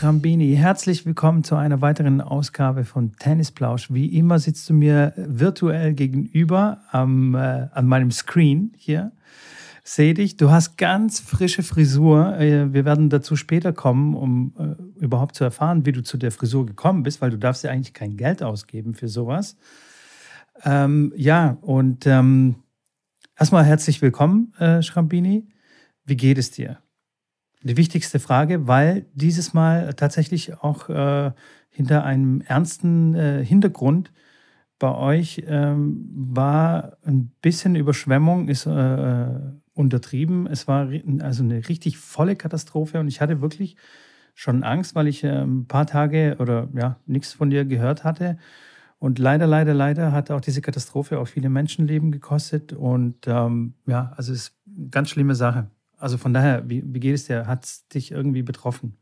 Schrambini, herzlich willkommen zu einer weiteren Ausgabe von Tennisplausch. Wie immer sitzt du mir virtuell gegenüber am, äh, an meinem Screen hier. Sehe dich, du hast ganz frische Frisur. Äh, wir werden dazu später kommen, um äh, überhaupt zu erfahren, wie du zu der Frisur gekommen bist, weil du darfst ja eigentlich kein Geld ausgeben für sowas. Ähm, ja, und ähm, erstmal herzlich willkommen, äh, Schrambini. Wie geht es dir? Die wichtigste Frage, weil dieses Mal tatsächlich auch äh, hinter einem ernsten äh, Hintergrund bei euch ähm, war ein bisschen Überschwemmung, ist äh, untertrieben. Es war also eine richtig volle Katastrophe und ich hatte wirklich schon Angst, weil ich ein paar Tage oder ja nichts von dir gehört hatte. Und leider, leider, leider hat auch diese Katastrophe auch viele Menschenleben gekostet. Und ähm, ja, also es ist eine ganz schlimme Sache. Also von daher, wie, wie geht es dir? Hat es dich irgendwie betroffen?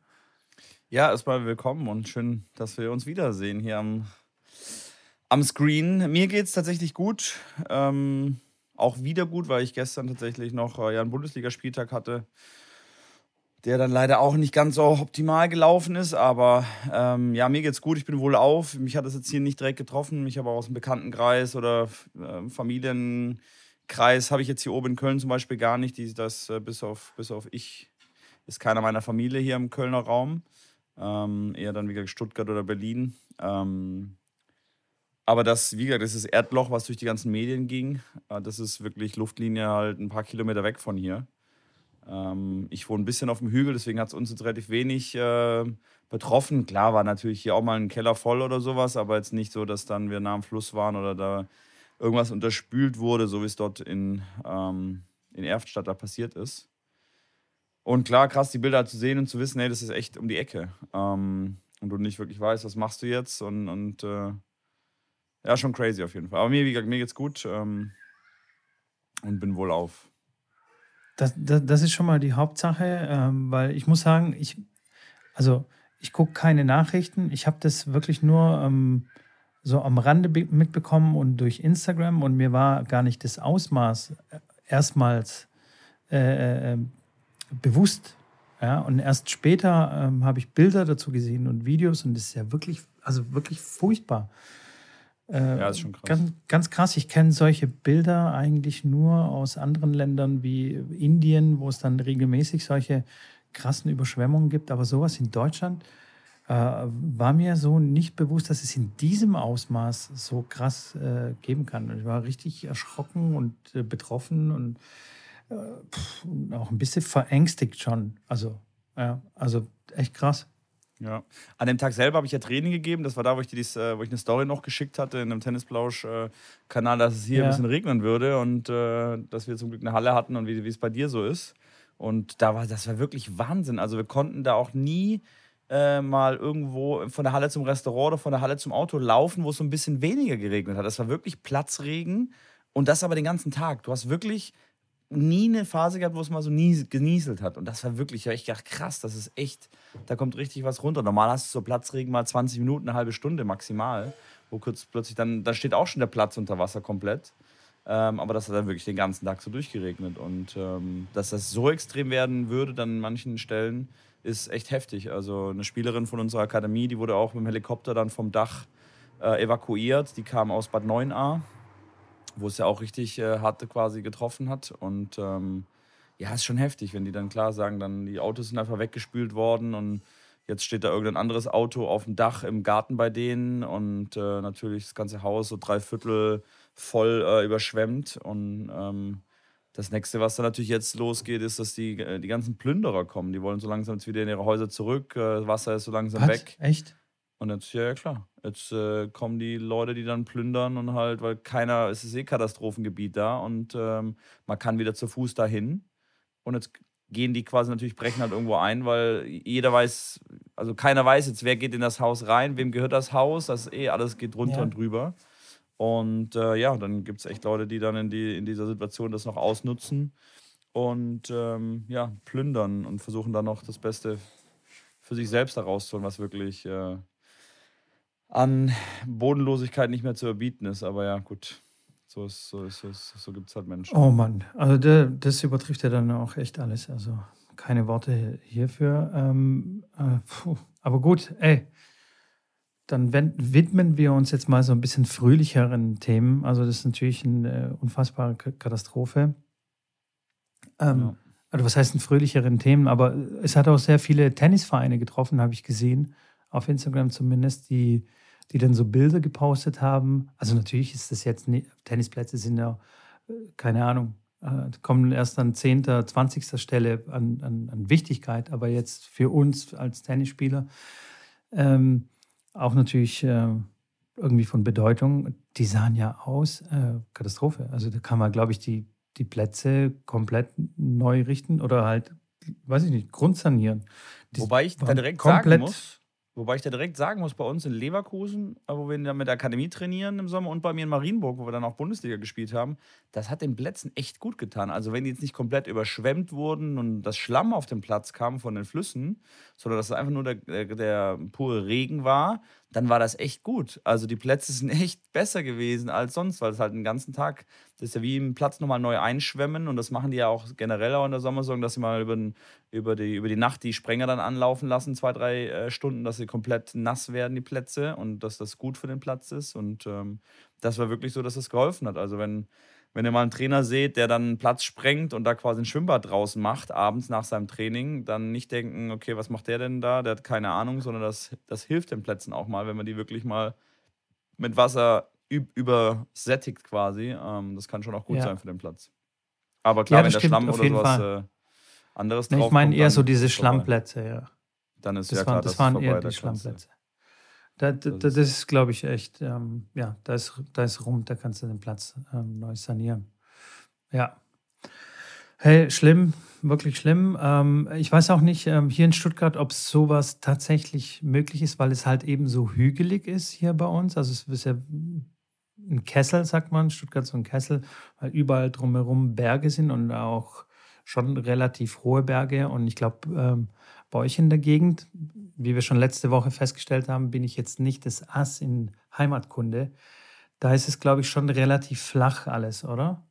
Ja, erstmal willkommen und schön, dass wir uns wiedersehen hier am, am Screen. Mir geht es tatsächlich gut. Ähm, auch wieder gut, weil ich gestern tatsächlich noch äh, ja, einen Bundesligaspieltag hatte, der dann leider auch nicht ganz so optimal gelaufen ist. Aber ähm, ja, mir geht's gut, ich bin wohl auf. Mich hat das jetzt hier nicht direkt getroffen. Ich habe auch aus dem Bekanntenkreis oder äh, Familien Kreis habe ich jetzt hier oben in Köln zum Beispiel gar nicht. Die, das äh, bis, auf, bis auf ich ist keiner meiner Familie hier im Kölner Raum. Ähm, eher dann, wie Stuttgart oder Berlin. Ähm, aber das, wie gesagt, das ist das Erdloch, was durch die ganzen Medien ging. Äh, das ist wirklich Luftlinie halt ein paar Kilometer weg von hier. Ähm, ich wohne ein bisschen auf dem Hügel, deswegen hat es uns jetzt relativ wenig äh, betroffen. Klar war natürlich hier auch mal ein Keller voll oder sowas, aber jetzt nicht so, dass dann wir nah am Fluss waren oder da irgendwas unterspült wurde, so wie es dort in, ähm, in Erftstadt da passiert ist. Und klar, krass, die Bilder zu sehen und zu wissen, hey, das ist echt um die Ecke. Ähm, und du nicht wirklich weißt, was machst du jetzt. Und, und äh, ja, schon crazy auf jeden Fall. Aber mir, wie gesagt, mir geht's gut ähm, und bin wohl auf. Das, das, das, ist schon mal die Hauptsache, ähm, weil ich muss sagen, ich, also ich gucke keine Nachrichten. Ich habe das wirklich nur ähm, so am Rande mitbekommen und durch Instagram und mir war gar nicht das Ausmaß äh, erstmals äh, äh, bewusst. Ja, und erst später ähm, habe ich Bilder dazu gesehen und Videos und das ist ja wirklich, also wirklich furchtbar. Äh, ja, ist schon krass. Ganz, ganz krass. Ich kenne solche Bilder eigentlich nur aus anderen Ländern wie Indien, wo es dann regelmäßig solche krassen Überschwemmungen gibt. Aber sowas in Deutschland, äh, war mir so nicht bewusst, dass es in diesem Ausmaß so krass äh, geben kann. Ich war richtig erschrocken und äh, betroffen und äh, pff, auch ein bisschen verängstigt schon. Also, ja, also echt krass. Ja. An dem Tag selber habe ich ja Training gegeben. Das war da, wo ich, dies, äh, wo ich eine Story noch geschickt hatte in einem Tennisplausch-Kanal, dass es hier ja. ein bisschen regnen würde und äh, dass wir zum Glück eine Halle hatten und wie, wie es bei dir so ist. Und da war das war wirklich Wahnsinn. Also wir konnten da auch nie äh, mal irgendwo von der Halle zum Restaurant oder von der Halle zum Auto laufen, wo es so ein bisschen weniger geregnet hat. Das war wirklich Platzregen und das aber den ganzen Tag. Du hast wirklich nie eine Phase gehabt, wo es mal so nie genieselt hat. Und das war wirklich, ja, ich dachte, krass, das ist echt, da kommt richtig was runter. Normal hast du so Platzregen mal 20 Minuten, eine halbe Stunde maximal, wo kurz plötzlich dann, da steht auch schon der Platz unter Wasser komplett. Ähm, aber das hat dann wirklich den ganzen Tag so durchgeregnet. Und ähm, dass das so extrem werden würde, dann an manchen Stellen, ist echt heftig. Also eine Spielerin von unserer Akademie, die wurde auch mit dem Helikopter dann vom Dach äh, evakuiert. Die kam aus Bad 9a, wo es ja auch richtig äh, hart quasi getroffen hat. Und ähm, ja, ist schon heftig, wenn die dann klar sagen, dann die Autos sind einfach weggespült worden und jetzt steht da irgendein anderes Auto auf dem Dach im Garten bei denen und äh, natürlich das ganze Haus so drei Viertel voll äh, überschwemmt und ähm, das nächste, was dann natürlich jetzt losgeht, ist, dass die, äh, die ganzen Plünderer kommen. Die wollen so langsam jetzt wieder in ihre Häuser zurück. Das äh, Wasser ist so langsam was? weg. Echt? Und jetzt, ja, ja klar. Jetzt äh, kommen die Leute, die dann plündern und halt, weil keiner, es ist eh Katastrophengebiet da und ähm, man kann wieder zu Fuß dahin. Und jetzt gehen die quasi natürlich, brechen halt irgendwo ein, weil jeder weiß, also keiner weiß jetzt, wer geht in das Haus rein, wem gehört das Haus, das eh alles geht runter ja. und drüber. Und äh, ja, dann gibt es echt Leute, die dann in, die, in dieser Situation das noch ausnutzen und ähm, ja, plündern und versuchen dann noch das Beste für sich selbst herauszuholen, was wirklich äh, an Bodenlosigkeit nicht mehr zu erbieten ist. Aber ja, gut, so, ist, so, so, so gibt es halt Menschen. Oh Mann, also der, das übertrifft ja dann auch echt alles. Also keine Worte hierfür. Ähm, äh, aber gut, ey, dann widmen wir uns jetzt mal so ein bisschen fröhlicheren Themen. Also das ist natürlich eine unfassbare Katastrophe. Ähm, ja. Also was heißt ein fröhlicheren Themen? Aber es hat auch sehr viele Tennisvereine getroffen, habe ich gesehen, auf Instagram zumindest, die, die dann so Bilder gepostet haben. Also natürlich ist das jetzt, nicht, Tennisplätze sind ja, äh, keine Ahnung, äh, kommen erst an 10., 20. Stelle an, an, an Wichtigkeit, aber jetzt für uns als Tennisspieler ähm, auch natürlich äh, irgendwie von Bedeutung. Die sahen ja aus, äh, Katastrophe. Also da kann man, glaube ich, die, die Plätze komplett neu richten oder halt, weiß ich nicht, grundsanieren. Die Wobei ich da direkt sagen muss, Wobei ich da direkt sagen muss, bei uns in Leverkusen, äh, wo wir dann mit der Akademie trainieren im Sommer und bei mir in Marienburg, wo wir dann auch Bundesliga gespielt haben, das hat den Plätzen echt gut getan. Also wenn die jetzt nicht komplett überschwemmt wurden und das Schlamm auf den Platz kam von den Flüssen, sondern dass es einfach nur der, der, der pure Regen war, dann war das echt gut. Also die Plätze sind echt besser gewesen als sonst, weil es halt den ganzen Tag, das ist ja wie im Platz nochmal neu einschwemmen und das machen die ja auch generell auch in der Sommersaison, dass sie mal über, über, die, über die Nacht die Sprenger dann anlaufen lassen, zwei, drei äh, Stunden, dass sie komplett nass werden, die Plätze und dass das gut für den Platz ist und ähm, das war wirklich so, dass es geholfen hat. Also wenn wenn ihr mal einen Trainer seht, der dann einen Platz sprengt und da quasi ein Schwimmbad draußen macht, abends nach seinem Training, dann nicht denken, okay, was macht der denn da? Der hat keine Ahnung, sondern das, das hilft den Plätzen auch mal, wenn man die wirklich mal mit Wasser übersättigt quasi. Ähm, das kann schon auch gut ja. sein für den Platz. Aber klar, ja, wenn der Schlamm oder sowas äh, anderes drauf Ich meine eher so diese Schlammplätze, ja. Dann ist das ja klar, das, das waren vorbei, eher die Schlammplätze. Da, da, das, ist, glaube ich, echt, ähm, ja, da ist, da ist rum, da kannst du den Platz ähm, neu sanieren. Ja. Hey, schlimm, wirklich schlimm. Ähm, ich weiß auch nicht ähm, hier in Stuttgart, ob sowas tatsächlich möglich ist, weil es halt eben so hügelig ist hier bei uns. Also es ist ja ein Kessel, sagt man, Stuttgart so ein Kessel, weil überall drumherum Berge sind und auch schon relativ hohe Berge. Und ich glaube, ähm, bei euch in der Gegend, wie wir schon letzte Woche festgestellt haben, bin ich jetzt nicht das Ass in Heimatkunde. Da ist es, glaube ich, schon relativ flach alles, oder?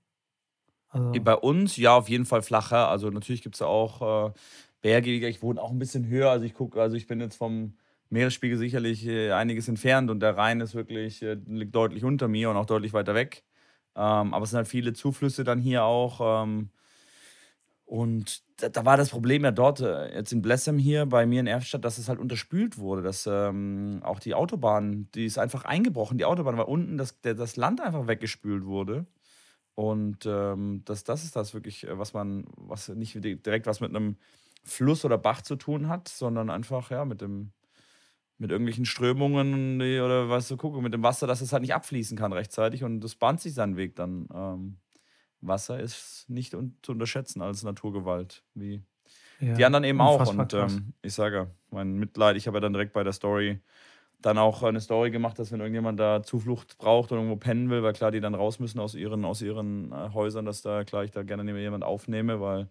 Also Bei uns ja auf jeden Fall flacher. Also natürlich gibt es auch äh, Berge. Ich wohne auch ein bisschen höher. Also ich gucke, also ich bin jetzt vom Meeresspiegel sicherlich äh, einiges entfernt und der Rhein ist wirklich, äh, liegt deutlich unter mir und auch deutlich weiter weg. Ähm, aber es sind halt viele Zuflüsse dann hier auch. Ähm, und da, da, war das Problem ja dort, äh, jetzt in Blessem hier bei mir in Erfstadt, dass es halt unterspült wurde. Dass ähm, auch die Autobahn, die ist einfach eingebrochen, die Autobahn, weil unten das, der, das Land einfach weggespült wurde. Und ähm, das, das ist das wirklich, äh, was man, was nicht direkt was mit einem Fluss oder Bach zu tun hat, sondern einfach ja mit dem, mit irgendwelchen Strömungen oder was du gucken, mit dem Wasser, dass es halt nicht abfließen kann rechtzeitig und das bahnt sich seinen Weg dann. Ähm, Wasser ist nicht zu unterschätzen als Naturgewalt, wie ja, die anderen eben auch. Und ähm, ich sage, mein Mitleid, ich habe ja dann direkt bei der Story dann auch eine Story gemacht, dass wenn irgendjemand da Zuflucht braucht oder irgendwo pennen will, weil klar, die dann raus müssen aus ihren, aus ihren äh, Häusern, dass da klar ich da gerne jemand aufnehme, weil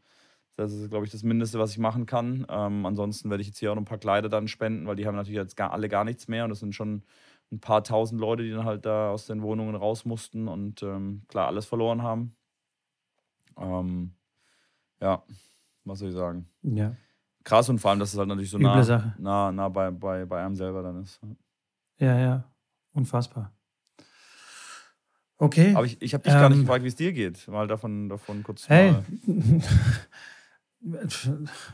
das ist, glaube ich, das Mindeste, was ich machen kann. Ähm, ansonsten werde ich jetzt hier auch noch ein paar Kleider dann spenden, weil die haben natürlich jetzt gar, alle gar nichts mehr und das sind schon ein paar tausend Leute, die dann halt da aus den Wohnungen raus mussten und ähm, klar alles verloren haben. Ähm, ja, was soll ich sagen? Ja. Krass und vor allem, dass es halt natürlich so nah, nah, nah bei, bei, bei einem selber dann ist. Ja, ja. Unfassbar. Okay. Aber ich, ich habe dich ähm, gar nicht ähm, gefragt, wie es dir geht. Mal davon, davon kurz. Hey.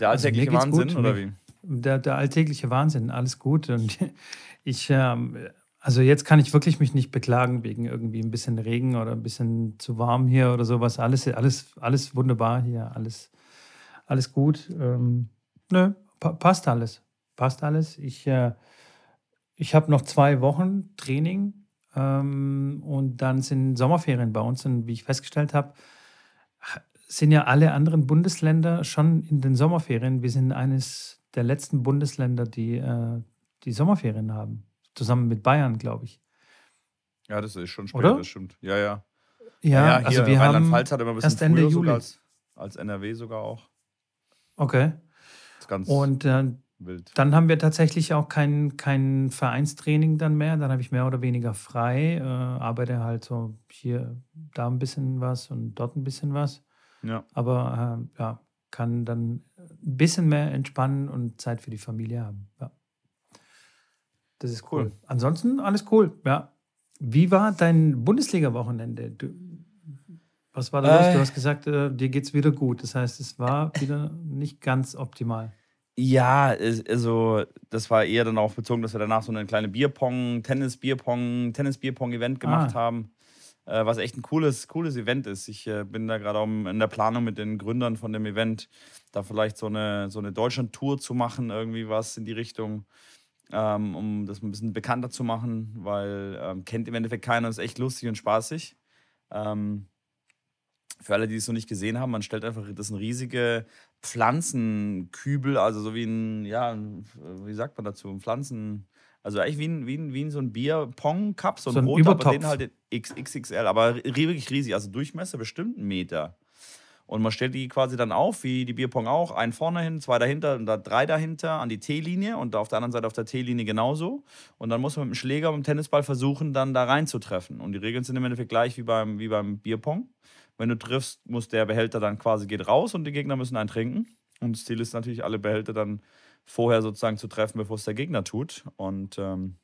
der alltägliche also Wahnsinn, gut. oder wie? Der, der alltägliche Wahnsinn, alles gut. Und ich ähm, also jetzt kann ich wirklich mich nicht beklagen wegen irgendwie ein bisschen Regen oder ein bisschen zu warm hier oder sowas. Alles, alles, alles wunderbar hier, alles, alles gut. Ähm, nö, pa passt alles. Passt alles. Ich, äh, ich habe noch zwei Wochen Training ähm, und dann sind Sommerferien bei uns. Und wie ich festgestellt habe, sind ja alle anderen Bundesländer schon in den Sommerferien. Wir sind eines der letzten Bundesländer, die äh, die Sommerferien haben. Zusammen mit Bayern, glaube ich. Ja, das ist schon später, das stimmt. Ja, ja. Ja, ja, ja also wir haben hat immer ein bisschen erst Ende Juli. Als, als, NRW sogar auch. Okay. Das ist ganz Und äh, wild. dann haben wir tatsächlich auch kein, kein Vereinstraining dann mehr. Dann habe ich mehr oder weniger frei, äh, arbeite halt so hier, da ein bisschen was und dort ein bisschen was. Ja. Aber äh, ja, kann dann ein bisschen mehr entspannen und Zeit für die Familie haben. Ja. Das ist cool. cool. Ansonsten alles cool, ja. Wie war dein Bundesliga-Wochenende? Was war da los? Du äh. hast gesagt, äh, dir geht es wieder gut. Das heißt, es war wieder nicht ganz optimal. Ja, also das war eher dann auch bezogen, dass wir danach so eine kleine Bierpong, Tennis-Bierpong, Tennis-Bierpong-Event gemacht ah. haben, äh, was echt ein cooles, cooles Event ist. Ich äh, bin da gerade auch in der Planung mit den Gründern von dem Event, da vielleicht so eine, so eine Deutschland-Tour zu machen, irgendwie was in die Richtung, ähm, um das ein bisschen bekannter zu machen, weil ähm, kennt im Endeffekt keiner, ist echt lustig und spaßig. Ähm, für alle, die es noch nicht gesehen haben, man stellt einfach, das sind riesige Pflanzenkübel, also so wie ein, ja, wie sagt man dazu, ein Pflanzen, also eigentlich wie ein, wie ein, wie ein so ein Bier-Pong-Cup, so ein, so ein roter, aber den halt XXL, aber wirklich riesig, also Durchmesser bestimmt einen Meter. Und man stellt die quasi dann auf, wie die Bierpong auch, einen vorne hin, zwei dahinter und da drei dahinter an die T-Linie und auf der anderen Seite auf der T-Linie genauso. Und dann muss man mit dem Schläger und dem Tennisball versuchen, dann da reinzutreffen. Und die Regeln sind im Endeffekt gleich wie beim, wie beim Bierpong. Wenn du triffst, muss der Behälter dann quasi geht raus und die Gegner müssen einen trinken. Und das Ziel ist natürlich, alle Behälter dann vorher sozusagen zu treffen, bevor es der Gegner tut. Und ähm,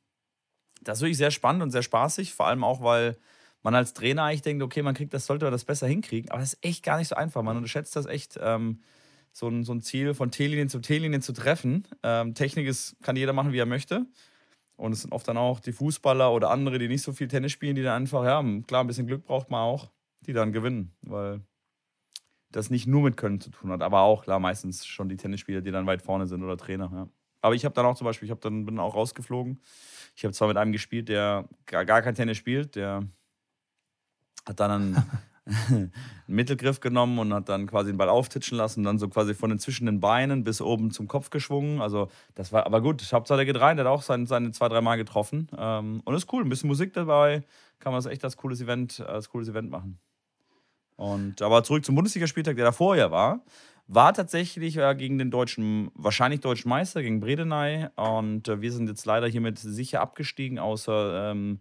das ist wirklich sehr spannend und sehr spaßig, vor allem auch, weil man als Trainer eigentlich denkt, okay, man kriegt das, sollte man das besser hinkriegen. Aber das ist echt gar nicht so einfach. Man unterschätzt das echt, ähm, so, ein, so ein Ziel von T-Linien zu T-Linien zu treffen. Ähm, Technik ist, kann jeder machen, wie er möchte. Und es sind oft dann auch die Fußballer oder andere, die nicht so viel Tennis spielen, die dann einfach, ja, klar, ein bisschen Glück braucht man auch die dann gewinnen, weil das nicht nur mit Können zu tun hat, aber auch klar meistens schon die Tennisspieler, die dann weit vorne sind oder Trainer. Ja. Aber ich habe dann auch zum Beispiel, ich habe dann bin auch rausgeflogen. Ich habe zwar mit einem gespielt, der gar, gar kein Tennis spielt, der hat dann einen, einen, Mittelgriff genommen und hat dann quasi den Ball auftitschen lassen dann so quasi von den zwischen den Beinen bis oben zum Kopf geschwungen. Also das war aber gut. Zwar der geht rein, der hat auch seine, seine zwei, drei Mal getroffen. Ähm, und ist cool, ein bisschen Musik dabei, kann man das echt als cooles Event, als cooles Event machen. Und, aber zurück zum Bundesligaspieltag, der davor ja war, war tatsächlich äh, gegen den deutschen, wahrscheinlich deutschen Meister, gegen Bredeney. Und äh, wir sind jetzt leider hiermit sicher abgestiegen, außer ähm,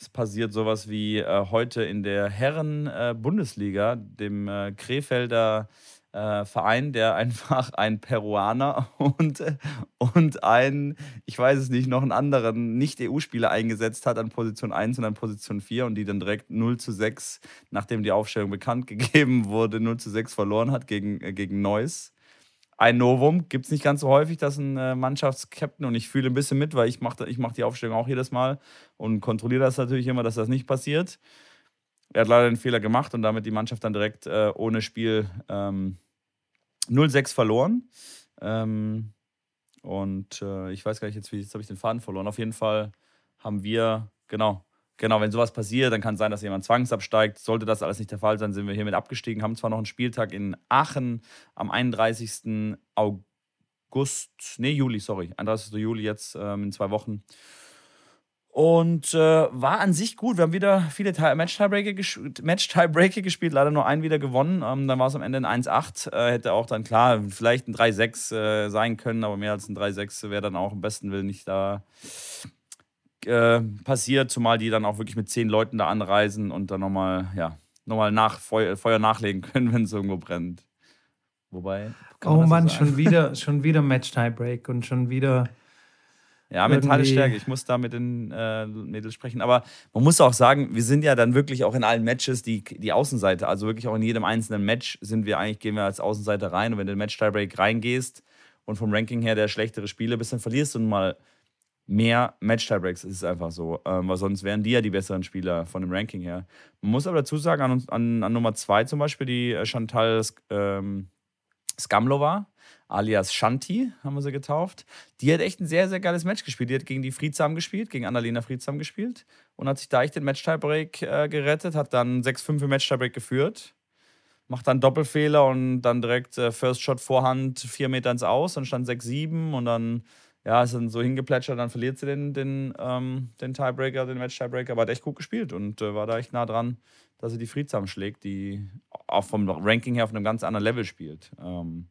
es passiert sowas wie äh, heute in der Herren-Bundesliga, äh, dem äh, Krefelder äh, Verein, der einfach ein Peruaner und, und ein, ich weiß es nicht, noch einen anderen Nicht-EU-Spieler eingesetzt hat an Position 1 und an Position 4 und die dann direkt 0 zu 6, nachdem die Aufstellung bekannt gegeben wurde, 0 zu 6 verloren hat gegen, äh, gegen Neuss. Ein Novum gibt es nicht ganz so häufig, dass ein äh, Mannschaftskapitän und ich fühle ein bisschen mit, weil ich mache ich mach die Aufstellung auch jedes Mal und kontrolliere das natürlich immer, dass das nicht passiert. Er hat leider den Fehler gemacht und damit die Mannschaft dann direkt äh, ohne Spiel ähm, 0-6 verloren. Ähm, und äh, ich weiß gar nicht jetzt, jetzt habe ich den Faden verloren. Auf jeden Fall haben wir, genau, genau, wenn sowas passiert, dann kann es sein, dass jemand zwangsabsteigt. Sollte das alles nicht der Fall sein, sind wir hiermit abgestiegen, haben zwar noch einen Spieltag in Aachen am 31. August, nee, Juli, sorry, 31. Juli jetzt ähm, in zwei Wochen. Und äh, war an sich gut. Wir haben wieder viele Match-Tiebreaker ges Match gespielt, leider nur einen wieder gewonnen. Ähm, dann war es am Ende ein 1-8. Äh, hätte auch dann klar vielleicht ein 3-6 äh, sein können, aber mehr als ein 3-6 wäre dann auch im besten Willen nicht da äh, passiert. Zumal die dann auch wirklich mit zehn Leuten da anreisen und dann nochmal, ja, nochmal nach Feu Feuer nachlegen können, wenn es irgendwo brennt. Wobei. Oh Mann, so schon wieder, schon wieder Match-Tiebreak und schon wieder ja, mentale Stärke. Ich muss da mit den äh, Mädels sprechen. Aber man muss auch sagen, wir sind ja dann wirklich auch in allen Matches die, die Außenseite. Also wirklich auch in jedem einzelnen Match sind wir eigentlich, gehen wir als Außenseiter rein. Und wenn du in den Match-Tiebreak reingehst und vom Ranking her der schlechtere Spieler bist, dann verlierst du nun mal mehr Match-Tiebreaks. Ist einfach so. Ähm, weil sonst wären die ja die besseren Spieler von dem Ranking her. Man muss aber dazu sagen, an, an, an Nummer zwei zum Beispiel, die äh, Chantal ähm, Skamlova, alias Shanti, haben wir sie getauft. Die hat echt ein sehr, sehr geiles Match gespielt. Die hat gegen die Friedsam gespielt, gegen Annalena Friedsam gespielt und hat sich da echt den Match-Tiebreak äh, gerettet, hat dann 6-5 im Match-Tiebreak geführt, macht dann Doppelfehler und dann direkt äh, First Shot Vorhand 4 Meter ins Aus, dann stand 6-7 und dann ja, ist dann so hingeplätschert, dann verliert sie den, den, ähm, den Tiebreaker, den Match-Tiebreaker, aber hat echt gut gespielt und äh, war da echt nah dran, dass sie die Friedsam schlägt, die auch vom Ranking her auf einem ganz anderen Level spielt. Ähm,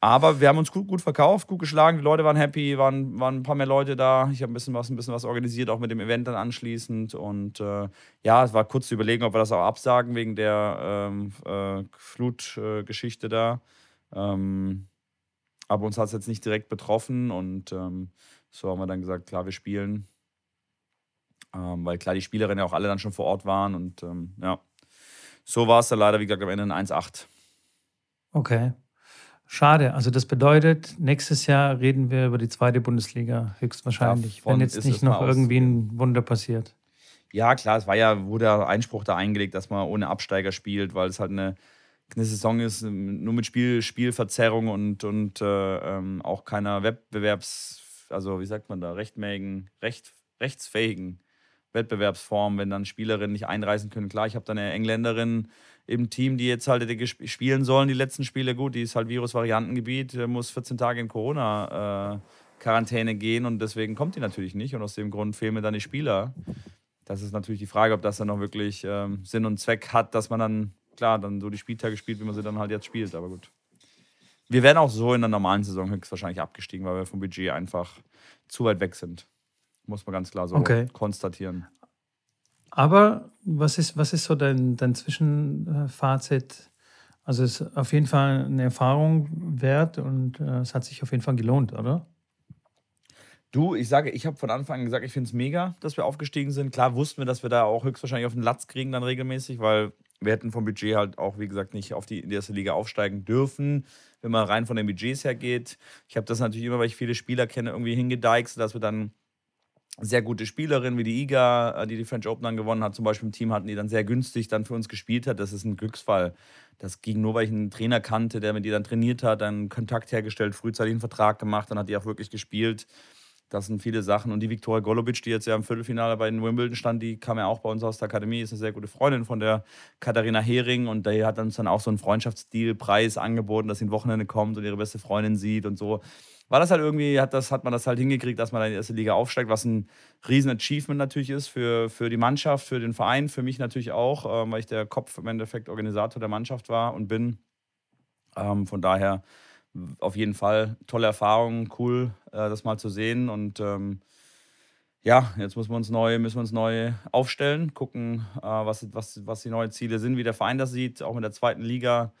Aber wir haben uns gut, gut verkauft, gut geschlagen. Die Leute waren happy, waren, waren ein paar mehr Leute da. Ich habe ein bisschen was, ein bisschen was organisiert, auch mit dem Event dann anschließend. Und äh, ja, es war kurz zu überlegen, ob wir das auch absagen wegen der ähm, äh, Flutgeschichte äh, da. Ähm, aber uns hat es jetzt nicht direkt betroffen und ähm, so haben wir dann gesagt, klar, wir spielen. Ähm, weil klar, die Spielerinnen ja auch alle dann schon vor Ort waren und ähm, ja, so war es dann leider, wie gesagt, am Ende ein 1-8. Okay. Schade. Also das bedeutet, nächstes Jahr reden wir über die zweite Bundesliga höchstwahrscheinlich, Davon wenn jetzt nicht noch irgendwie ein Wunder passiert. Ja, klar, es war ja, wurde der Einspruch da eingelegt, dass man ohne Absteiger spielt, weil es halt eine, eine Saison ist, nur mit Spiel, Spielverzerrung und, und äh, ähm, auch keiner Wettbewerbs, also wie sagt man da, rechtmäßigen, recht, rechtsfähigen Wettbewerbsform, wenn dann Spielerinnen nicht einreisen können. Klar, ich habe da eine Engländerin im Team, die jetzt halt spielen sollen, die letzten Spiele. Gut, die ist halt Virus-Variantengebiet, muss 14 Tage in Corona-Quarantäne äh, gehen und deswegen kommt die natürlich nicht. Und aus dem Grund fehlen mir dann die Spieler. Das ist natürlich die Frage, ob das dann noch wirklich ähm, Sinn und Zweck hat, dass man dann, klar, dann so die Spieltage spielt, wie man sie dann halt jetzt spielt. Aber gut. Wir werden auch so in der normalen Saison höchstwahrscheinlich abgestiegen, weil wir vom Budget einfach zu weit weg sind. Muss man ganz klar so okay. konstatieren. Aber was ist, was ist so dein, dein Zwischenfazit? Also es ist auf jeden Fall eine Erfahrung wert und äh, es hat sich auf jeden Fall gelohnt, oder? Du, ich sage, ich habe von Anfang an gesagt, ich finde es mega, dass wir aufgestiegen sind. Klar wussten wir, dass wir da auch höchstwahrscheinlich auf den Latz kriegen dann regelmäßig, weil wir hätten vom Budget halt auch, wie gesagt, nicht auf die, in die erste Liga aufsteigen dürfen, wenn man rein von den Budgets her geht. Ich habe das natürlich immer, weil ich viele Spieler kenne, irgendwie hingedeichst, dass wir dann sehr gute Spielerin wie die Iga, äh, die die French Open dann gewonnen hat, zum Beispiel im Team hatten, die dann sehr günstig dann für uns gespielt hat. Das ist ein Glücksfall. Das ging nur, weil ich einen Trainer kannte, der mit ihr dann trainiert hat, dann Kontakt hergestellt, frühzeitig einen Vertrag gemacht, dann hat die auch wirklich gespielt. Das sind viele Sachen. Und die Viktoria Golubic, die jetzt ja im Viertelfinale bei den Wimbledon stand, die kam ja auch bei uns aus der Akademie, ist eine sehr gute Freundin von der Katharina Hering und die hat uns dann auch so einen Freundschaftsdeal-Preis angeboten, dass sie ein Wochenende kommt und ihre beste Freundin sieht und so war das halt irgendwie, hat, das, hat man das halt hingekriegt, dass man in die erste Liga aufsteigt, was ein riesen Achievement natürlich ist für, für die Mannschaft, für den Verein, für mich natürlich auch, ähm, weil ich der Kopf im Endeffekt Organisator der Mannschaft war und bin. Ähm, von daher auf jeden Fall tolle Erfahrung, cool, äh, das mal zu sehen und ähm, ja, jetzt müssen wir uns neu, müssen wir uns neu aufstellen, gucken, äh, was, was, was die neuen Ziele sind, wie der Verein das sieht, auch mit der zweiten Liga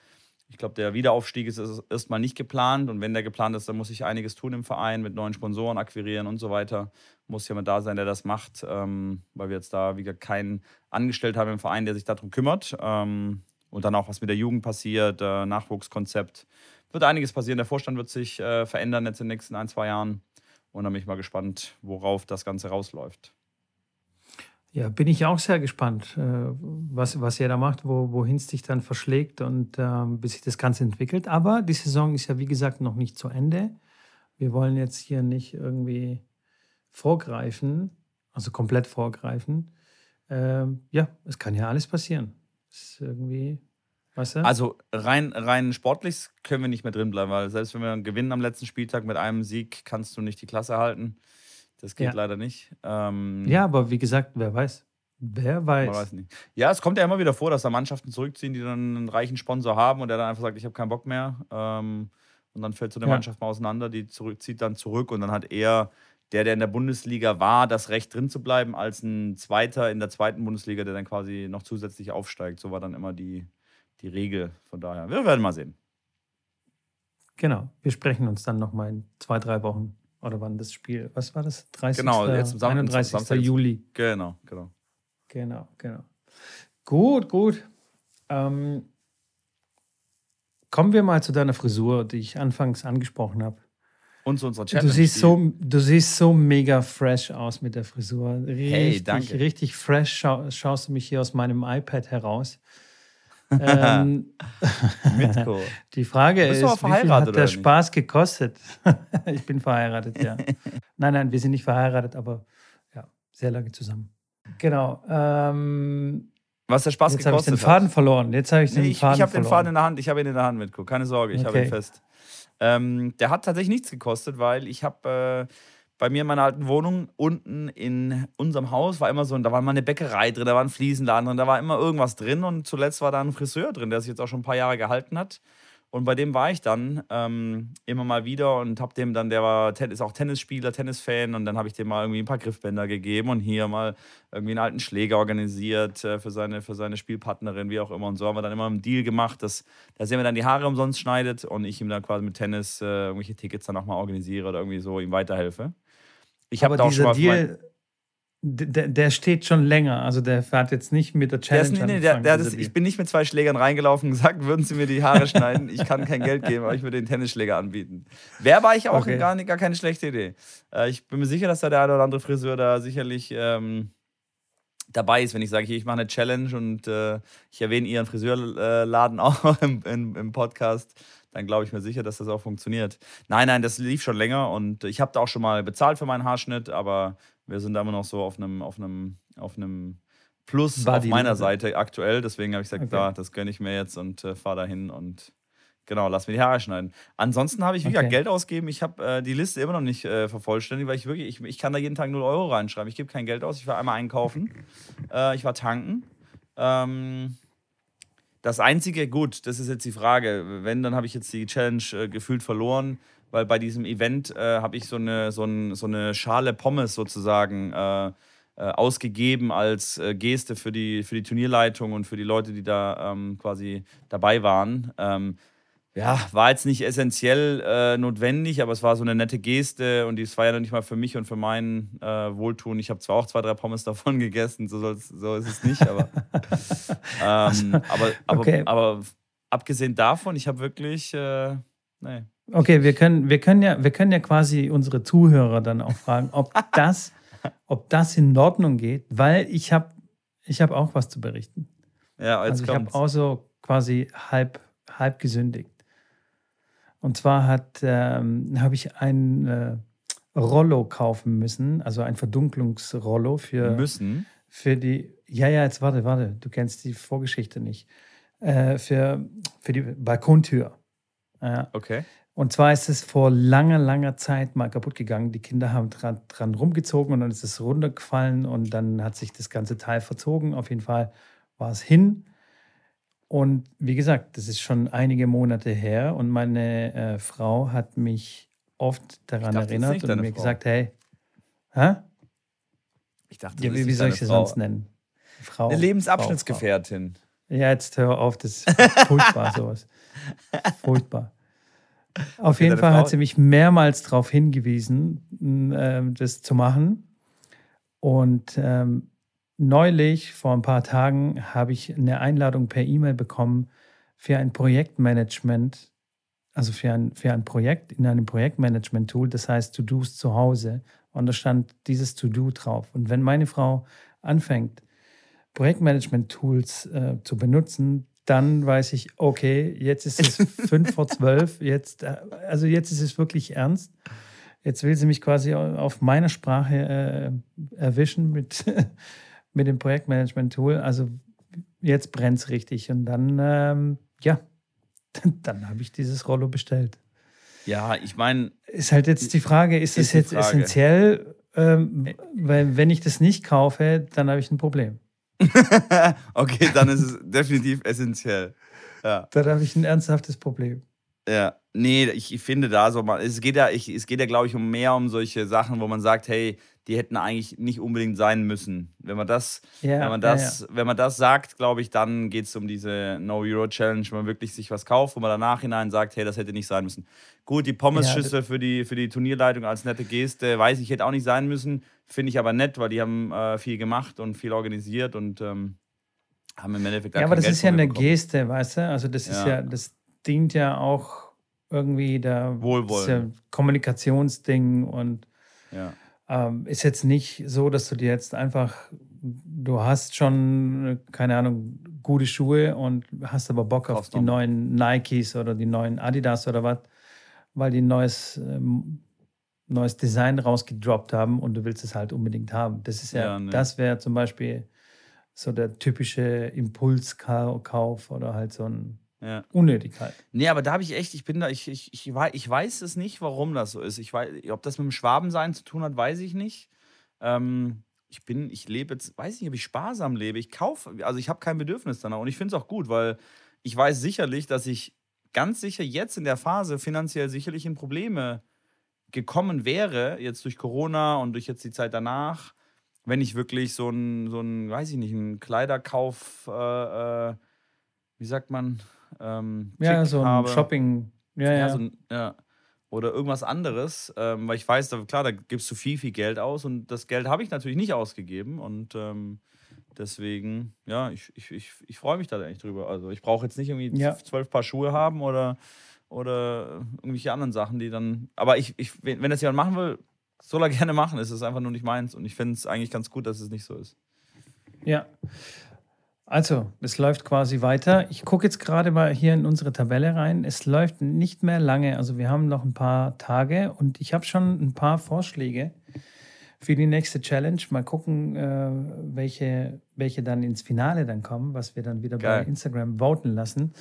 ich glaube, der Wiederaufstieg ist erstmal nicht geplant. Und wenn der geplant ist, dann muss ich einiges tun im Verein, mit neuen Sponsoren akquirieren und so weiter. Muss jemand da sein, der das macht, ähm, weil wir jetzt da, wie gesagt, keinen angestellt haben im Verein, der sich darum kümmert. Ähm, und dann auch, was mit der Jugend passiert, äh, Nachwuchskonzept. Wird einiges passieren. Der Vorstand wird sich äh, verändern jetzt in den nächsten ein, zwei Jahren. Und dann bin ich mal gespannt, worauf das Ganze rausläuft. Ja, bin ich auch sehr gespannt, äh, was, was er da macht, wo, wohin es sich dann verschlägt und äh, bis sich das Ganze entwickelt. Aber die Saison ist ja, wie gesagt, noch nicht zu Ende. Wir wollen jetzt hier nicht irgendwie vorgreifen, also komplett vorgreifen. Ähm, ja, es kann ja alles passieren. ist irgendwie, weißt du? Also rein, rein sportlich können wir nicht mehr drin bleiben, weil selbst wenn wir gewinnen am letzten Spieltag mit einem Sieg, kannst du nicht die Klasse halten. Das geht ja. leider nicht. Ähm, ja, aber wie gesagt, wer weiß. Wer weiß. Man weiß nicht. Ja, es kommt ja immer wieder vor, dass da Mannschaften zurückziehen, die dann einen reichen Sponsor haben und der dann einfach sagt, ich habe keinen Bock mehr. Ähm, und dann fällt so eine ja. Mannschaft mal auseinander, die zurück, zieht dann zurück und dann hat er, der, der in der Bundesliga war, das Recht drin zu bleiben, als ein Zweiter in der zweiten Bundesliga, der dann quasi noch zusätzlich aufsteigt. So war dann immer die, die Regel. Von daher, wir werden mal sehen. Genau, wir sprechen uns dann nochmal in zwei, drei Wochen. Oder wann das Spiel? Was war das? 30. Genau, jetzt am 31. Samstag, Juli. Genau, genau. Genau, genau. Gut, gut. Ähm, kommen wir mal zu deiner Frisur, die ich anfangs angesprochen habe. Und zu unserer Challenge. Du siehst, so, du siehst so mega fresh aus mit der Frisur. Richtig, hey, danke. richtig fresh schau, schaust du mich hier aus meinem iPad heraus. Ähm, Mitko. Die Frage ist, wie viel hat der Spaß gekostet? ich bin verheiratet, ja. nein, nein, wir sind nicht verheiratet, aber ja, sehr lange zusammen. Genau. Ähm, was der Spaß jetzt gekostet hat. Jetzt habe ich den Faden hat. verloren. Jetzt habe ich den nee, Faden ich, ich habe den Faden in der Hand. Ich habe ihn in der Hand, Mitko. Keine Sorge, ich okay. habe ihn fest. Ähm, der hat tatsächlich nichts gekostet, weil ich habe... Äh, bei mir in meiner alten Wohnung unten in unserem Haus war immer so, da war mal eine Bäckerei drin, da war ein Fliesenladen drin, da war immer irgendwas drin und zuletzt war da ein Friseur drin, der sich jetzt auch schon ein paar Jahre gehalten hat. Und bei dem war ich dann ähm, immer mal wieder und habe dem dann, der war ist auch Tennisspieler, Tennisfan und dann habe ich dem mal irgendwie ein paar Griffbänder gegeben und hier mal irgendwie einen alten Schläger organisiert äh, für, seine, für seine Spielpartnerin, wie auch immer. Und so haben wir dann immer einen Deal gemacht, dass, dass er mir dann die Haare umsonst schneidet und ich ihm dann quasi mit Tennis äh, irgendwelche Tickets dann auch mal organisiere oder irgendwie so ihm weiterhelfe. Ich habe da auch schon mal. Deal der, der, steht schon länger, also der fährt jetzt nicht mit der Challenge. Der ist, nee, der, der, das, ich bin nicht mit zwei Schlägern reingelaufen und gesagt, würden Sie mir die Haare schneiden? Ich kann kein Geld geben, aber ich würde den Tennisschläger anbieten. Wäre war ich auch okay. gar, gar keine schlechte Idee. Äh, ich bin mir sicher, dass da der eine oder andere Friseur da sicherlich ähm, dabei ist, wenn ich sage, hier, ich mache eine Challenge und äh, ich erwähne Ihren Friseurladen auch im, im, im Podcast dann glaube ich mir sicher, dass das auch funktioniert. Nein, nein, das lief schon länger und ich habe da auch schon mal bezahlt für meinen Haarschnitt, aber wir sind da immer noch so auf einem, auf einem, auf einem Plus Body auf meiner Seite aktuell. Deswegen habe ich gesagt, okay. da, das gönne ich mir jetzt und äh, fahre dahin und genau, lass mir die Haare schneiden. Ansonsten habe ich, wie okay. gesagt, Geld ausgeben. Ich habe äh, die Liste immer noch nicht äh, vervollständigt, weil ich wirklich, ich, ich kann da jeden Tag 0 Euro reinschreiben. Ich gebe kein Geld aus. Ich war einmal einkaufen, äh, ich war tanken. Ähm, das Einzige, gut, das ist jetzt die Frage. Wenn, dann habe ich jetzt die Challenge äh, gefühlt verloren weil bei diesem Event äh, habe ich so eine, so, ein, so eine Schale Pommes sozusagen äh, äh, ausgegeben als äh, Geste für die, für die Turnierleitung und für die Leute, die da ähm, quasi dabei waren. Ähm, ja, war jetzt nicht essentiell äh, notwendig, aber es war so eine nette Geste und es war ja noch nicht mal für mich und für mein äh, Wohltun. Ich habe zwar auch zwei, drei Pommes davon gegessen, so, so ist es nicht, aber, ähm, aber, aber, okay. aber, abgesehen davon, ich habe wirklich, äh, nee, Okay, wir können, wir können ja, wir können ja quasi unsere Zuhörer dann auch fragen, ob das, ob das in Ordnung geht, weil ich habe, ich habe auch was zu berichten. Ja, jetzt also ich habe auch so quasi halb, halb gesündigt. Und zwar hat, ähm, habe ich ein äh, Rollo kaufen müssen, also ein Verdunklungsrollo für müssen für die. Ja, ja, jetzt warte, warte, du kennst die Vorgeschichte nicht. Äh, für für die Balkontür. Ja. Okay. Und zwar ist es vor langer, langer Zeit mal kaputt gegangen. Die Kinder haben dran, dran rumgezogen und dann ist es runtergefallen und dann hat sich das ganze Teil verzogen. Auf jeden Fall war es hin. Und wie gesagt, das ist schon einige Monate her und meine äh, Frau hat mich oft daran dachte, erinnert und mir Frau. gesagt, hey, hä? Ich dachte, ja, wie, wie soll ich sie sonst nennen? Frau, Eine Lebensabschnittsgefährtin. Frau, Ja, jetzt hör auf, das ist furchtbar sowas. Furchtbar. Auf jeden Fall Frau? hat sie mich mehrmals darauf hingewiesen, äh, das zu machen. Und ähm, neulich, vor ein paar Tagen, habe ich eine Einladung per E-Mail bekommen für ein Projektmanagement, also für ein, für ein Projekt in einem Projektmanagement-Tool, das heißt To-Dos zu Hause. Und da stand dieses To-Do drauf. Und wenn meine Frau anfängt, Projektmanagement-Tools äh, zu benutzen, dann weiß ich, okay, jetzt ist es fünf vor zwölf, jetzt, äh, also jetzt ist es wirklich ernst. Jetzt will sie mich quasi auf meiner Sprache äh, erwischen mit, mit dem Projektmanagement-Tool. Also jetzt brennt es richtig. Und dann, ähm, ja, dann, dann habe ich dieses Rollo bestellt. Ja, ich meine. Ist halt jetzt die Frage, ist es jetzt essentiell? Ähm, weil wenn ich das nicht kaufe, dann habe ich ein Problem. okay, dann ist es definitiv essentiell. Ja. Dann habe ich ein ernsthaftes Problem. Ja, nee, ich, ich finde da so mal, es geht ja, ich, es geht ja, glaube ich, um mehr um solche Sachen, wo man sagt, hey, die hätten eigentlich nicht unbedingt sein müssen. Wenn man das, ja, wenn man das, ja, ja. wenn man das sagt, glaube ich, dann geht es um diese No Euro Challenge, wo man wirklich sich was kauft, wo man danach hinein sagt, hey, das hätte nicht sein müssen. Gut, die Pommes-Schüssel für, die, für die Turnierleitung als nette Geste, weiß ich, hätte auch nicht sein müssen. Finde ich aber nett, weil die haben äh, viel gemacht und viel organisiert und ähm, haben im Endeffekt Ja, aber das Geld ist ja eine bekommen. Geste, weißt du? Also das ist ja, das dient ja auch irgendwie der Wohlwollen. Kommunikationsding und ja. ähm, ist jetzt nicht so, dass du dir jetzt einfach, du hast schon, keine Ahnung, gute Schuhe und hast aber Bock auf die neuen Nikes oder die neuen Adidas oder was, weil die ein neues, ähm, neues Design rausgedroppt haben und du willst es halt unbedingt haben. Das ist ja, ja ne. das wäre zum Beispiel so der typische Impulskauf oder halt so ein ja. Unnötig halt. Nee, aber da habe ich echt, ich bin da, ich, ich, ich, ich weiß es nicht, warum das so ist. Ich weiß, ob das mit dem Schwabensein zu tun hat, weiß ich nicht. Ähm, ich bin, ich lebe jetzt, weiß nicht, ob ich sparsam lebe. Ich kaufe, also ich habe kein Bedürfnis danach und ich finde es auch gut, weil ich weiß sicherlich, dass ich ganz sicher jetzt in der Phase finanziell sicherlich in Probleme gekommen wäre, jetzt durch Corona und durch jetzt die Zeit danach, wenn ich wirklich so ein, so ein weiß ich nicht, ein Kleiderkauf, äh, äh, wie sagt man? Ähm, ja, so ein habe. Shopping. Ja, ja. ja. So ein, ja. Oder irgendwas anderes, ähm, weil ich weiß, da, klar, da gibst du viel, viel Geld aus und das Geld habe ich natürlich nicht ausgegeben und ähm, deswegen, ja, ich, ich, ich, ich freue mich da eigentlich drüber. Also ich brauche jetzt nicht irgendwie ja. zwölf Paar Schuhe haben oder, oder irgendwelche anderen Sachen, die dann, aber ich, ich, wenn das jemand machen will, soll er gerne machen. Es ist einfach nur nicht meins und ich finde es eigentlich ganz gut, dass es nicht so ist. Ja. Also, es läuft quasi weiter. Ich gucke jetzt gerade mal hier in unsere Tabelle rein. Es läuft nicht mehr lange. Also, wir haben noch ein paar Tage und ich habe schon ein paar Vorschläge für die nächste Challenge. Mal gucken, äh, welche, welche dann ins Finale dann kommen, was wir dann wieder Geil. bei Instagram voten lassen.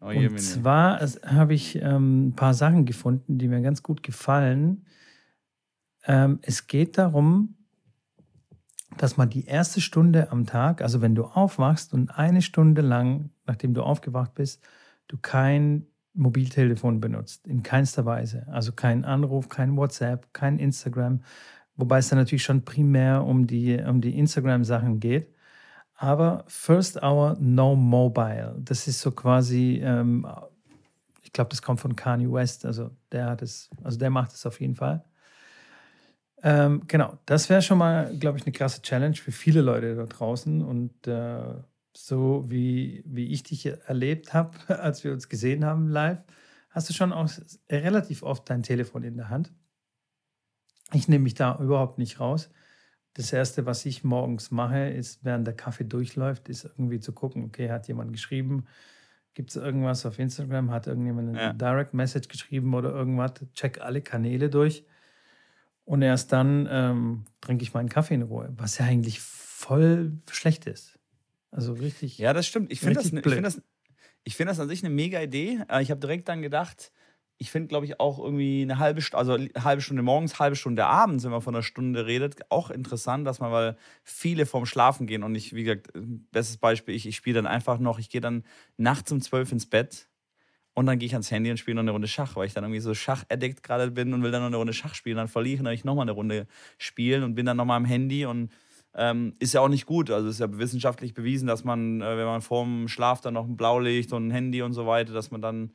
Oh, und zwar habe ich ähm, ein paar Sachen gefunden, die mir ganz gut gefallen. Ähm, es geht darum, dass man die erste Stunde am Tag, also wenn du aufwachst und eine Stunde lang, nachdem du aufgewacht bist, du kein Mobiltelefon benutzt, in keinster Weise. Also kein Anruf, kein WhatsApp, kein Instagram, wobei es dann natürlich schon primär um die, um die Instagram-Sachen geht. Aber First Hour No Mobile, das ist so quasi, ähm, ich glaube, das kommt von Kanye West, also der hat es, also der macht es auf jeden Fall. Ähm, genau, das wäre schon mal, glaube ich, eine krasse Challenge für viele Leute da draußen. Und äh, so wie, wie ich dich erlebt habe, als wir uns gesehen haben live, hast du schon auch relativ oft dein Telefon in der Hand. Ich nehme mich da überhaupt nicht raus. Das Erste, was ich morgens mache, ist, während der Kaffee durchläuft, ist irgendwie zu gucken, okay, hat jemand geschrieben, gibt es irgendwas auf Instagram, hat irgendjemand eine ja. Direct Message geschrieben oder irgendwas, check alle Kanäle durch und erst dann ähm, trinke ich meinen Kaffee in Ruhe, was ja eigentlich voll schlecht ist. Also richtig. Ja, das stimmt. Ich finde das, ne, ich find das, ich find das an sich eine mega Idee. Äh, ich habe direkt dann gedacht, ich finde, glaube ich, auch irgendwie eine halbe Stunde, also halbe Stunde morgens, halbe Stunde abends, wenn man von einer Stunde redet, auch interessant, dass man, weil viele vorm Schlafen gehen und ich, wie gesagt, bestes Beispiel, ich, ich spiele dann einfach noch, ich gehe dann nachts um zwölf ins Bett und dann gehe ich ans Handy und spiele noch eine Runde Schach, weil ich dann irgendwie so Schach-addict gerade bin und will dann noch eine Runde Schach spielen. Dann verliere ich natürlich nochmal eine Runde spielen und bin dann nochmal am Handy und ähm, ist ja auch nicht gut. Also ist ja wissenschaftlich bewiesen, dass man, äh, wenn man vorm Schlaf dann noch ein Blaulicht und ein Handy und so weiter, dass man dann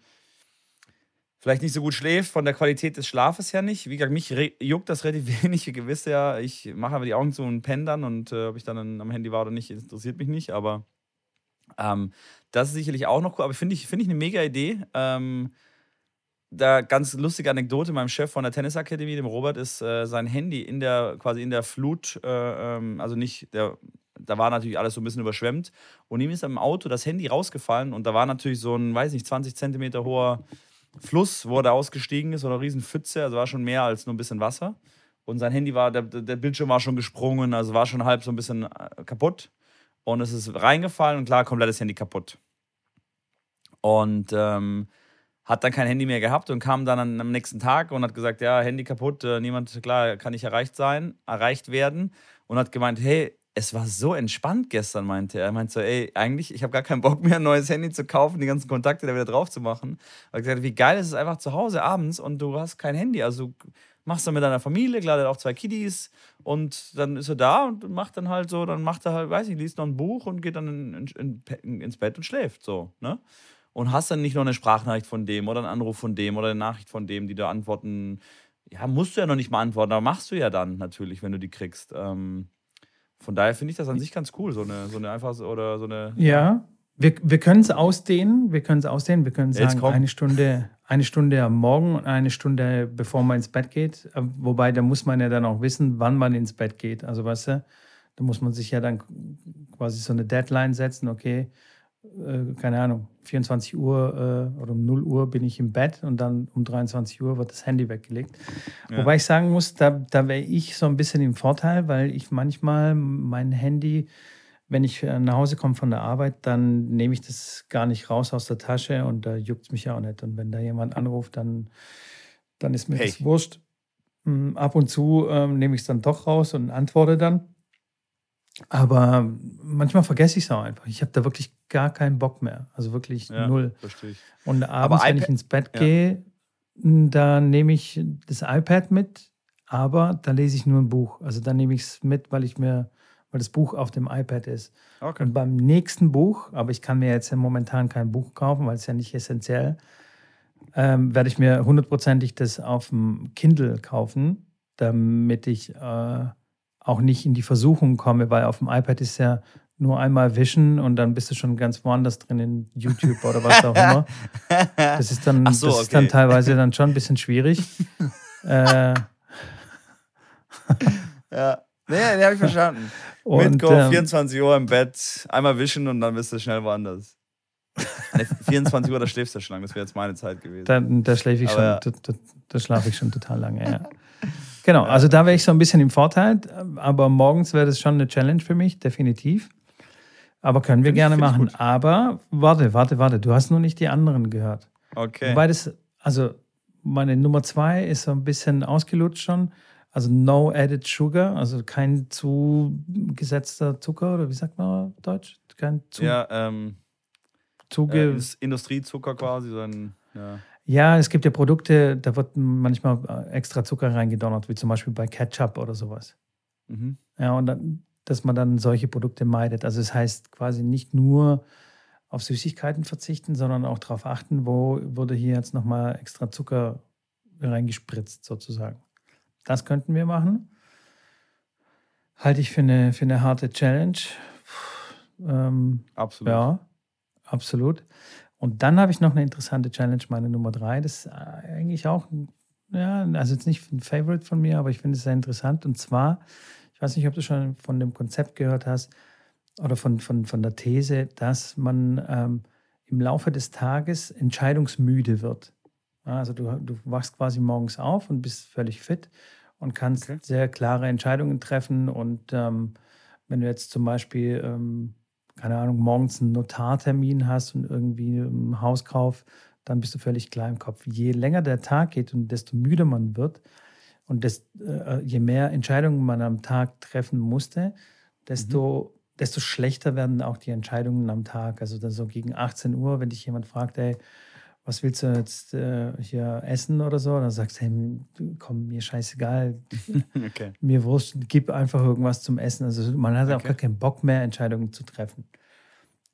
vielleicht nicht so gut schläft, von der Qualität des Schlafes her nicht. Wie gesagt, mich juckt das relativ wenig. Ihr wisst ja, ich mache aber die Augen zu und penne dann und äh, ob ich dann am Handy war oder nicht, interessiert mich nicht. Aber ähm, das ist sicherlich auch noch cool, aber finde ich, find ich eine mega Idee. Ähm, da ganz lustige Anekdote, meinem Chef von der Tennisakademie, dem Robert, ist äh, sein Handy in der, quasi in der Flut, äh, ähm, also nicht, der, da war natürlich alles so ein bisschen überschwemmt. Und ihm ist im Auto das Handy rausgefallen und da war natürlich so ein, weiß nicht, 20 Zentimeter hoher Fluss, wo er da ausgestiegen ist, oder eine riesen Pfütze, also war schon mehr als nur ein bisschen Wasser. Und sein Handy war, der, der Bildschirm war schon gesprungen, also war schon halb so ein bisschen äh, kaputt. Und es ist reingefallen und klar, komplettes Handy kaputt. Und ähm, hat dann kein Handy mehr gehabt und kam dann am nächsten Tag und hat gesagt, ja, Handy kaputt, äh, niemand, klar, kann nicht erreicht sein, erreicht werden. Und hat gemeint, hey, es war so entspannt gestern, meinte er. Er meinte so, ey, eigentlich, ich habe gar keinen Bock mehr, ein neues Handy zu kaufen, die ganzen Kontakte da wieder drauf zu machen. Er hat gesagt, wie geil ist es einfach zu Hause abends und du hast kein Handy. Also machst dann mit deiner Familie, klar, der hat auch zwei Kiddies und dann ist er da und macht dann halt so, dann macht er halt, weiß ich, liest noch ein Buch und geht dann in, in, in, ins Bett und schläft so, ne? Und hast dann nicht noch eine Sprachnachricht von dem oder einen Anruf von dem oder eine Nachricht von dem, die da antworten. Ja, musst du ja noch nicht mal antworten, aber machst du ja dann natürlich, wenn du die kriegst. Ähm, von daher finde ich das an sich ganz cool, so eine, so eine einfach oder so eine. Ja, wir, wir können es ausdehnen, wir können es ausdehnen, wir können sagen, eine Stunde, eine Stunde am Morgen und eine Stunde, bevor man ins Bett geht. Äh, wobei, da muss man ja dann auch wissen, wann man ins Bett geht. Also, weißt du, da muss man sich ja dann quasi so eine Deadline setzen, okay, äh, keine Ahnung, 24 Uhr äh, oder um 0 Uhr bin ich im Bett und dann um 23 Uhr wird das Handy weggelegt. Ja. Wobei ich sagen muss, da, da wäre ich so ein bisschen im Vorteil, weil ich manchmal mein Handy wenn ich äh, nach Hause komme von der Arbeit, dann nehme ich das gar nicht raus aus der Tasche und da juckt es mich ja auch nicht. Und wenn da jemand anruft, dann, dann ist mir hey. das wurscht. Hm, ab und zu ähm, nehme ich es dann doch raus und antworte dann. Aber manchmal vergesse ich es auch einfach. Ich habe da wirklich gar keinen Bock mehr. Also wirklich ja, null. Verstehe ich. Und abends, wenn ich ins Bett ja. gehe, da nehme ich das iPad mit, aber da lese ich nur ein Buch. Also da nehme ich es mit, weil ich mir, weil das Buch auf dem iPad ist. Okay. Und beim nächsten Buch, aber ich kann mir jetzt momentan kein Buch kaufen, weil es ja nicht essentiell, ähm, werde ich mir hundertprozentig das auf dem Kindle kaufen, damit ich äh, auch nicht in die Versuchung komme, weil auf dem iPad ist ja nur einmal wischen und dann bist du schon ganz woanders drin in YouTube oder was auch immer. Das ist dann, so, das okay. ist dann teilweise dann schon ein bisschen schwierig. äh, ja. Nee, den habe ich verstanden. Und, Mit Go, ähm, 24 Uhr im Bett, einmal wischen und dann bist du schnell woanders. 24 Uhr, da schläfst du schon lange. Das wäre jetzt meine Zeit gewesen. Da, da schläfe ich schon, ja. da, da schlafe ich schon total lange, ja. Genau, also da wäre ich so ein bisschen im Vorteil, aber morgens wäre das schon eine Challenge für mich, definitiv. Aber können wir find gerne machen. Aber warte, warte, warte, du hast nur nicht die anderen gehört. Okay. Wobei das, also meine Nummer zwei ist so ein bisschen ausgelutscht schon. Also no added sugar, also kein zugesetzter Zucker oder wie sagt man Deutsch? Kein zu ja, ähm, zuge äh, Industriezucker quasi, so ein, ja. Ja, es gibt ja Produkte, da wird manchmal äh, extra Zucker reingedonnert, wie zum Beispiel bei Ketchup oder sowas. Mhm. Ja, und dann, dass man dann solche Produkte meidet. Also es das heißt quasi nicht nur auf Süßigkeiten verzichten, sondern auch darauf achten, wo wurde hier jetzt nochmal extra Zucker reingespritzt sozusagen. Das könnten wir machen. Halte ich für eine, für eine harte Challenge. Ähm, absolut. Ja, absolut. Und dann habe ich noch eine interessante Challenge, meine Nummer drei. Das ist eigentlich auch, ja, also jetzt nicht ein Favorite von mir, aber ich finde es sehr interessant. Und zwar, ich weiß nicht, ob du schon von dem Konzept gehört hast oder von, von, von der These, dass man ähm, im Laufe des Tages entscheidungsmüde wird. Also du, du wachst quasi morgens auf und bist völlig fit und kannst okay. sehr klare Entscheidungen treffen. Und ähm, wenn du jetzt zum Beispiel ähm, keine Ahnung, morgens einen Notartermin hast und irgendwie einen Hauskauf, dann bist du völlig klar im Kopf. Je länger der Tag geht und desto müder man wird und desto, äh, je mehr Entscheidungen man am Tag treffen musste, desto, mhm. desto schlechter werden auch die Entscheidungen am Tag. Also dann so gegen 18 Uhr, wenn dich jemand fragt, ey, was willst du jetzt äh, hier essen oder so? Dann sagst du, hey, komm, mir scheißegal. okay. Mir wurscht, gib einfach irgendwas zum Essen. Also man hat okay. auch gar keinen Bock mehr, Entscheidungen zu treffen.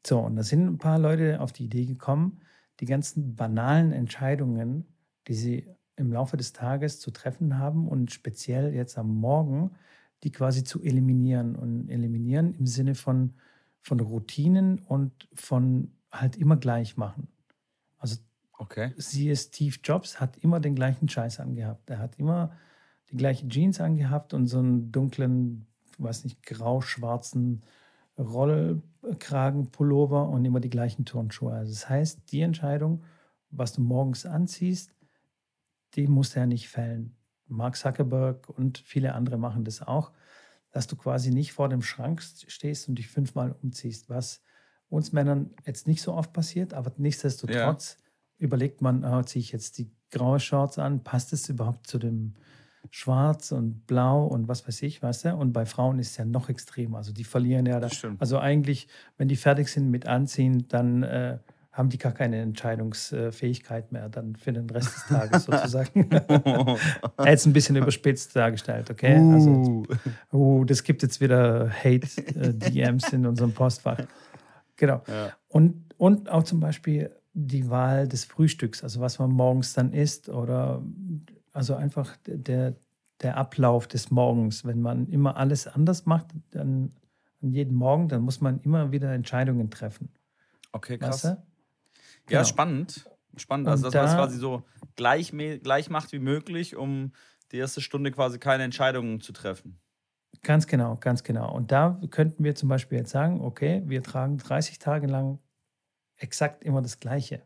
So, und da sind ein paar Leute auf die Idee gekommen, die ganzen banalen Entscheidungen, die sie im Laufe des Tages zu treffen haben und speziell jetzt am Morgen, die quasi zu eliminieren. Und eliminieren im Sinne von, von Routinen und von halt immer gleich machen. Also Okay. Sie ist Steve Jobs, hat immer den gleichen Scheiß angehabt. Er hat immer die gleiche Jeans angehabt und so einen dunklen, weiß nicht, grau-schwarzen Rollkragenpullover und immer die gleichen Turnschuhe. Also das heißt, die Entscheidung, was du morgens anziehst, die muss er nicht fällen. Mark Zuckerberg und viele andere machen das auch, dass du quasi nicht vor dem Schrank stehst und dich fünfmal umziehst, was uns Männern jetzt nicht so oft passiert, aber nichtsdestotrotz ja überlegt man, oh, ziehe ich jetzt die graue Shorts an, passt es überhaupt zu dem Schwarz und Blau und was weiß ich, weißt du? Und bei Frauen ist es ja noch extremer. Also die verlieren ja da. Also eigentlich, wenn die fertig sind mit Anziehen, dann äh, haben die gar keine Entscheidungsfähigkeit mehr dann für den Rest des Tages sozusagen. jetzt ein bisschen überspitzt dargestellt, okay? Uh. Also, uh, das gibt jetzt wieder Hate-DMs äh, in unserem Postfach. Genau. Ja. Und, und auch zum Beispiel die Wahl des Frühstücks, also was man morgens dann isst oder also einfach der, der Ablauf des Morgens. Wenn man immer alles anders macht, dann an jedem Morgen, dann muss man immer wieder Entscheidungen treffen. Okay, krass. Weißt du? Ja, genau. spannend. Spannend. Also, dass da, man es quasi so gleich, gleich macht wie möglich, um die erste Stunde quasi keine Entscheidungen zu treffen. Ganz genau, ganz genau. Und da könnten wir zum Beispiel jetzt sagen, okay, wir tragen 30 Tage lang exakt immer das Gleiche.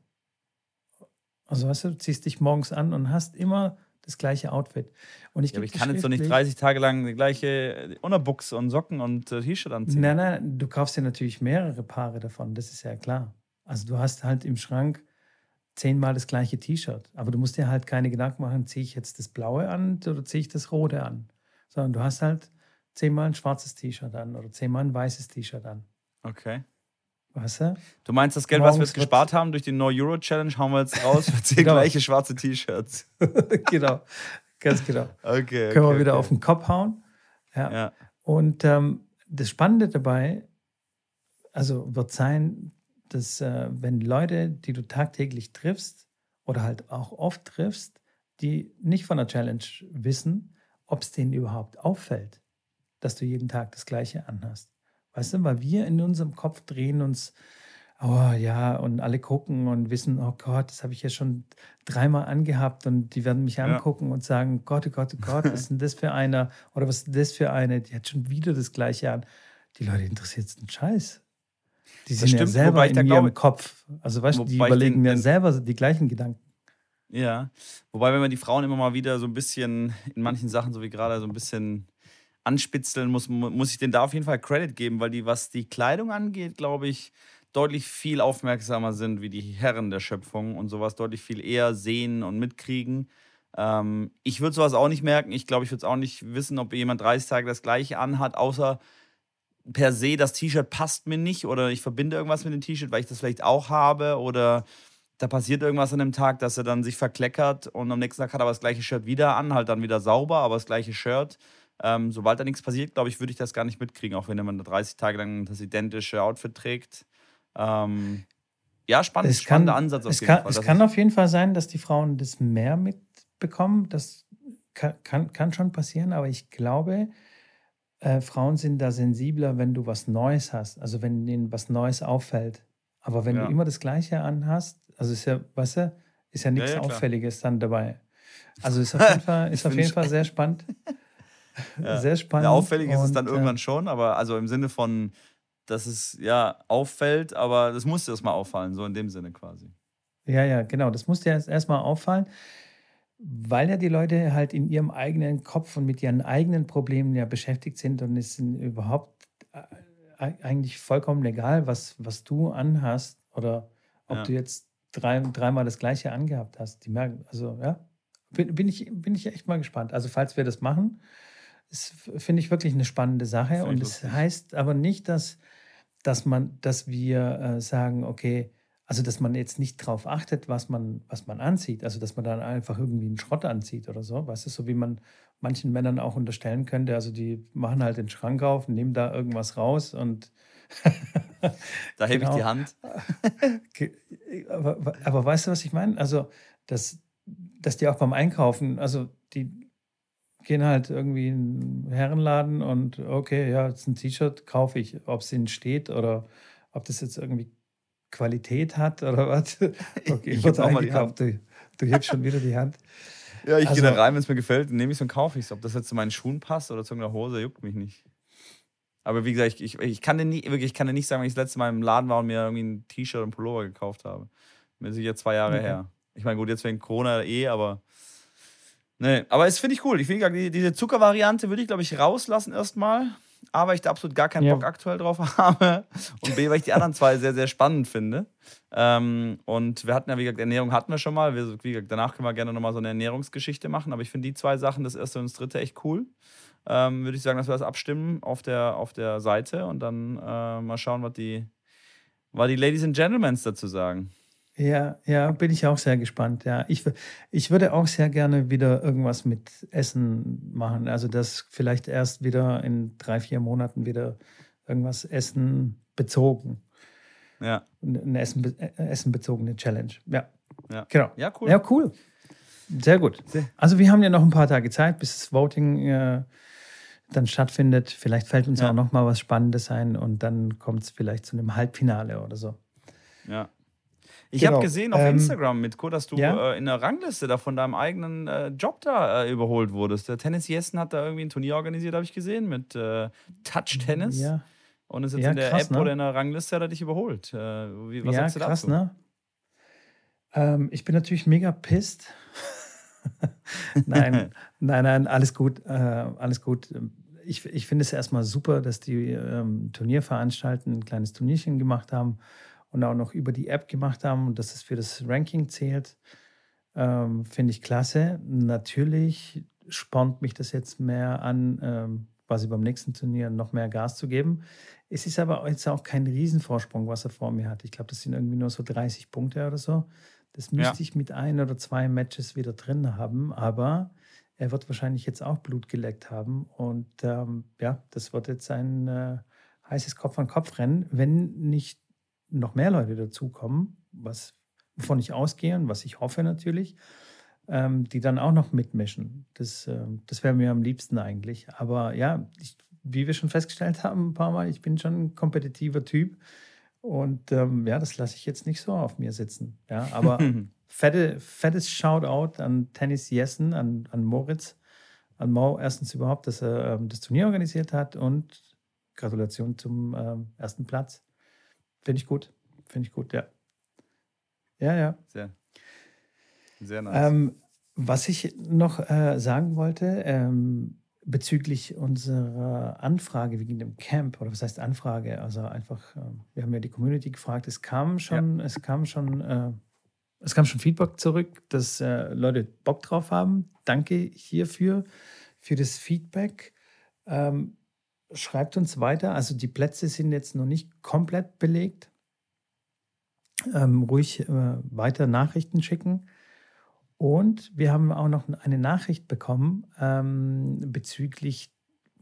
Also weißt du, du ziehst dich morgens an und hast immer das gleiche Outfit. Und ich, ja, aber ich kann jetzt doch nicht 30 Tage lang die gleiche Unterbuchs und Socken und äh, T-Shirt anziehen. Nein, nein, du kaufst dir natürlich mehrere Paare davon, das ist ja klar. Also du hast halt im Schrank zehnmal das gleiche T-Shirt. Aber du musst dir halt keine Gedanken machen, ziehe ich jetzt das Blaue an oder ziehe ich das Rote an. Sondern du hast halt zehnmal ein schwarzes T-Shirt an oder zehnmal ein weißes T-Shirt an. Okay. Weißt du? Du meinst, das Geld, was wir jetzt gespart haben durch die No Euro Challenge, hauen wir jetzt raus für zehn genau. gleiche schwarze T-Shirts. genau, ganz genau. Okay. okay Können wir wieder okay. auf den Kopf hauen. Ja. ja. Und ähm, das Spannende dabei, also wird sein, dass äh, wenn Leute, die du tagtäglich triffst oder halt auch oft triffst, die nicht von der Challenge wissen, ob es denen überhaupt auffällt, dass du jeden Tag das Gleiche anhast. Weißt du, weil wir in unserem Kopf drehen uns, oh ja, und alle gucken und wissen, oh Gott, das habe ich ja schon dreimal angehabt und die werden mich angucken ja. und sagen, Gott, oh Gott, oh Gott, was ist denn das für einer? Oder was ist das für eine? Die hat schon wieder das Gleiche an. Die Leute interessiert es einen Scheiß. Die sind stimmt, ja selber in ihrem glaube, Kopf. Also weißt du, die überlegen mir selber die gleichen Gedanken. Ja, wobei, wenn man die Frauen immer mal wieder so ein bisschen in manchen Sachen, so wie gerade, so ein bisschen anspitzeln muss, muss ich denen da auf jeden Fall Credit geben, weil die, was die Kleidung angeht, glaube ich, deutlich viel aufmerksamer sind wie die Herren der Schöpfung und sowas deutlich viel eher sehen und mitkriegen. Ähm, ich würde sowas auch nicht merken. Ich glaube, ich würde es auch nicht wissen, ob jemand 30 Tage das gleiche anhat, außer per se, das T-Shirt passt mir nicht oder ich verbinde irgendwas mit dem T-Shirt, weil ich das vielleicht auch habe oder da passiert irgendwas an dem Tag, dass er dann sich verkleckert und am nächsten Tag hat er aber das gleiche Shirt wieder an, halt dann wieder sauber, aber das gleiche Shirt. Ähm, sobald da nichts passiert, glaube ich, würde ich das gar nicht mitkriegen, auch wenn man da 30 Tage lang das identische Outfit trägt. Ähm, ja, spannend, es spannender kann, Ansatz auf es jeden kann, Fall. Es kann auf jeden Fall sein, dass die Frauen das mehr mitbekommen. Das kann, kann, kann schon passieren, aber ich glaube, äh, Frauen sind da sensibler, wenn du was Neues hast, also wenn ihnen was Neues auffällt. Aber wenn ja. du immer das Gleiche anhast, also ist ja, weißt du, ist ja nichts ja, ja, Auffälliges dann dabei. Also ist auf jeden Fall, ist auf jeden Fall sehr spannend. Sehr spannend. Ja, auffällig ist es dann irgendwann schon, aber also im Sinne von, dass es ja auffällt, aber das muss dir erstmal auffallen, so in dem Sinne quasi. Ja, ja, genau. Das muss dir erstmal auffallen, weil ja die Leute halt in ihrem eigenen Kopf und mit ihren eigenen Problemen ja beschäftigt sind und es ist überhaupt äh, eigentlich vollkommen egal, was, was du anhast oder ob ja. du jetzt drei, dreimal das Gleiche angehabt hast. Die merken, also ja, bin, bin, ich, bin ich echt mal gespannt. Also, falls wir das machen, finde ich wirklich eine spannende Sache. Und es das heißt aber nicht, dass, dass, man, dass wir äh, sagen, okay, also dass man jetzt nicht darauf achtet, was man, was man anzieht. Also dass man dann einfach irgendwie einen Schrott anzieht oder so. Weißt du, so wie man manchen Männern auch unterstellen könnte. Also die machen halt den Schrank auf, nehmen da irgendwas raus und da hebe genau. ich die Hand. aber, aber, weißt du, was ich meine? Also, dass, dass die auch beim Einkaufen, also die gehen halt irgendwie in einen Herrenladen und okay, ja, jetzt ein T-Shirt kaufe ich, ob es ihnen steht oder ob das jetzt irgendwie Qualität hat oder was. Okay, ich habe eingekauft. Du, du hebst schon wieder die Hand. Ja, ich also, gehe da rein, wenn es mir gefällt, nehme ich es und kaufe ich es. Ob das jetzt zu meinen Schuhen passt oder zu irgendeiner Hose, juckt mich nicht. Aber wie gesagt, ich, ich, kann dir nie, wirklich, ich kann dir nicht sagen, wenn ich das letzte Mal im Laden war und mir irgendwie ein T-Shirt und Pullover gekauft habe. Mir sicher zwei Jahre okay. her. Ich meine, gut, jetzt wegen Corona eh, aber. Nee, aber es finde ich cool. Ich finde, die, diese Zuckervariante würde ich, glaube ich, rauslassen erstmal. A, weil ich da absolut gar keinen ja. Bock aktuell drauf habe. Und B, weil ich die anderen zwei sehr, sehr spannend finde. Ähm, und wir hatten ja, wie gesagt, Ernährung hatten wir schon mal. Wir, wie gesagt, danach können wir gerne nochmal so eine Ernährungsgeschichte machen. Aber ich finde die zwei Sachen, das erste und das dritte, echt cool. Ähm, Würde ich sagen, dass wir das abstimmen auf der, auf der Seite und dann äh, mal schauen, was die, was die Ladies and Gentlemen dazu sagen. Ja, ja, bin ich auch sehr gespannt. Ja, ich, ich würde auch sehr gerne wieder irgendwas mit Essen machen. Also, das vielleicht erst wieder in drei, vier Monaten wieder irgendwas Essen bezogen. Ja. Eine Essen, äh, essenbezogene Challenge. Ja. Ja. Genau. Ja, cool. Ja, cool. Sehr gut. Also, wir haben ja noch ein paar Tage Zeit, bis das Voting äh, dann stattfindet. Vielleicht fällt uns ja. auch noch mal was Spannendes ein und dann kommt es vielleicht zu einem Halbfinale oder so. Ja. Ich genau. habe gesehen auf ähm, Instagram, Mitko, dass du ja? äh, in der Rangliste da von deinem eigenen äh, Job da äh, überholt wurdest. Der Tennis Jessen hat da irgendwie ein Turnier organisiert, habe ich gesehen, mit äh, Touch Tennis. Ja. Und ist jetzt ja, in der krass, App ne? oder in der Rangliste hat er dich überholt. Äh, wie, was ja, sagst du krass, dazu? Ne? Ähm, ich bin natürlich mega pisst. nein, nein, nein, alles gut, äh, alles gut. Ich, ich finde es erstmal super, dass die ähm, Turnierveranstalten ein kleines Turnierchen gemacht haben und auch noch über die App gemacht haben und dass es für das Ranking zählt, ähm, finde ich klasse. Natürlich spornt mich das jetzt mehr an, ähm, quasi beim nächsten Turnier noch mehr Gas zu geben. Es ist aber jetzt auch kein Riesenvorsprung, was er vor mir hat. Ich glaube, das sind irgendwie nur so 30 Punkte oder so. Das müsste ja. ich mit ein oder zwei Matches wieder drin haben, aber er wird wahrscheinlich jetzt auch Blut geleckt haben. Und ähm, ja, das wird jetzt ein äh, heißes Kopf-an-Kopf-Rennen, wenn nicht noch mehr Leute dazukommen, was, wovon ich ausgehe und was ich hoffe natürlich, ähm, die dann auch noch mitmischen. Das, äh, das wäre mir am liebsten eigentlich. Aber ja, ich, wie wir schon festgestellt haben, ein paar Mal, ich bin schon ein kompetitiver Typ. Und ähm, ja, das lasse ich jetzt nicht so auf mir sitzen. Ja, aber fette, fettes Shoutout an Tennis Jessen, an, an Moritz, an Mo, erstens überhaupt, dass er ähm, das Turnier organisiert hat und Gratulation zum ähm, ersten Platz. Finde ich gut. Finde ich gut, ja. Ja, ja. Sehr, sehr nice. Ähm, was ich noch äh, sagen wollte, ähm, bezüglich unserer Anfrage wegen dem Camp, oder was heißt Anfrage? Also einfach, äh, wir haben ja die Community gefragt, es kam schon, ja. es kam schon, äh, es kam schon Feedback zurück, dass äh, Leute Bock drauf haben. Danke hierfür, für das Feedback. Ähm, schreibt uns weiter. Also die Plätze sind jetzt noch nicht komplett belegt. Ähm, ruhig äh, weiter Nachrichten schicken. Und wir haben auch noch eine Nachricht bekommen ähm, bezüglich,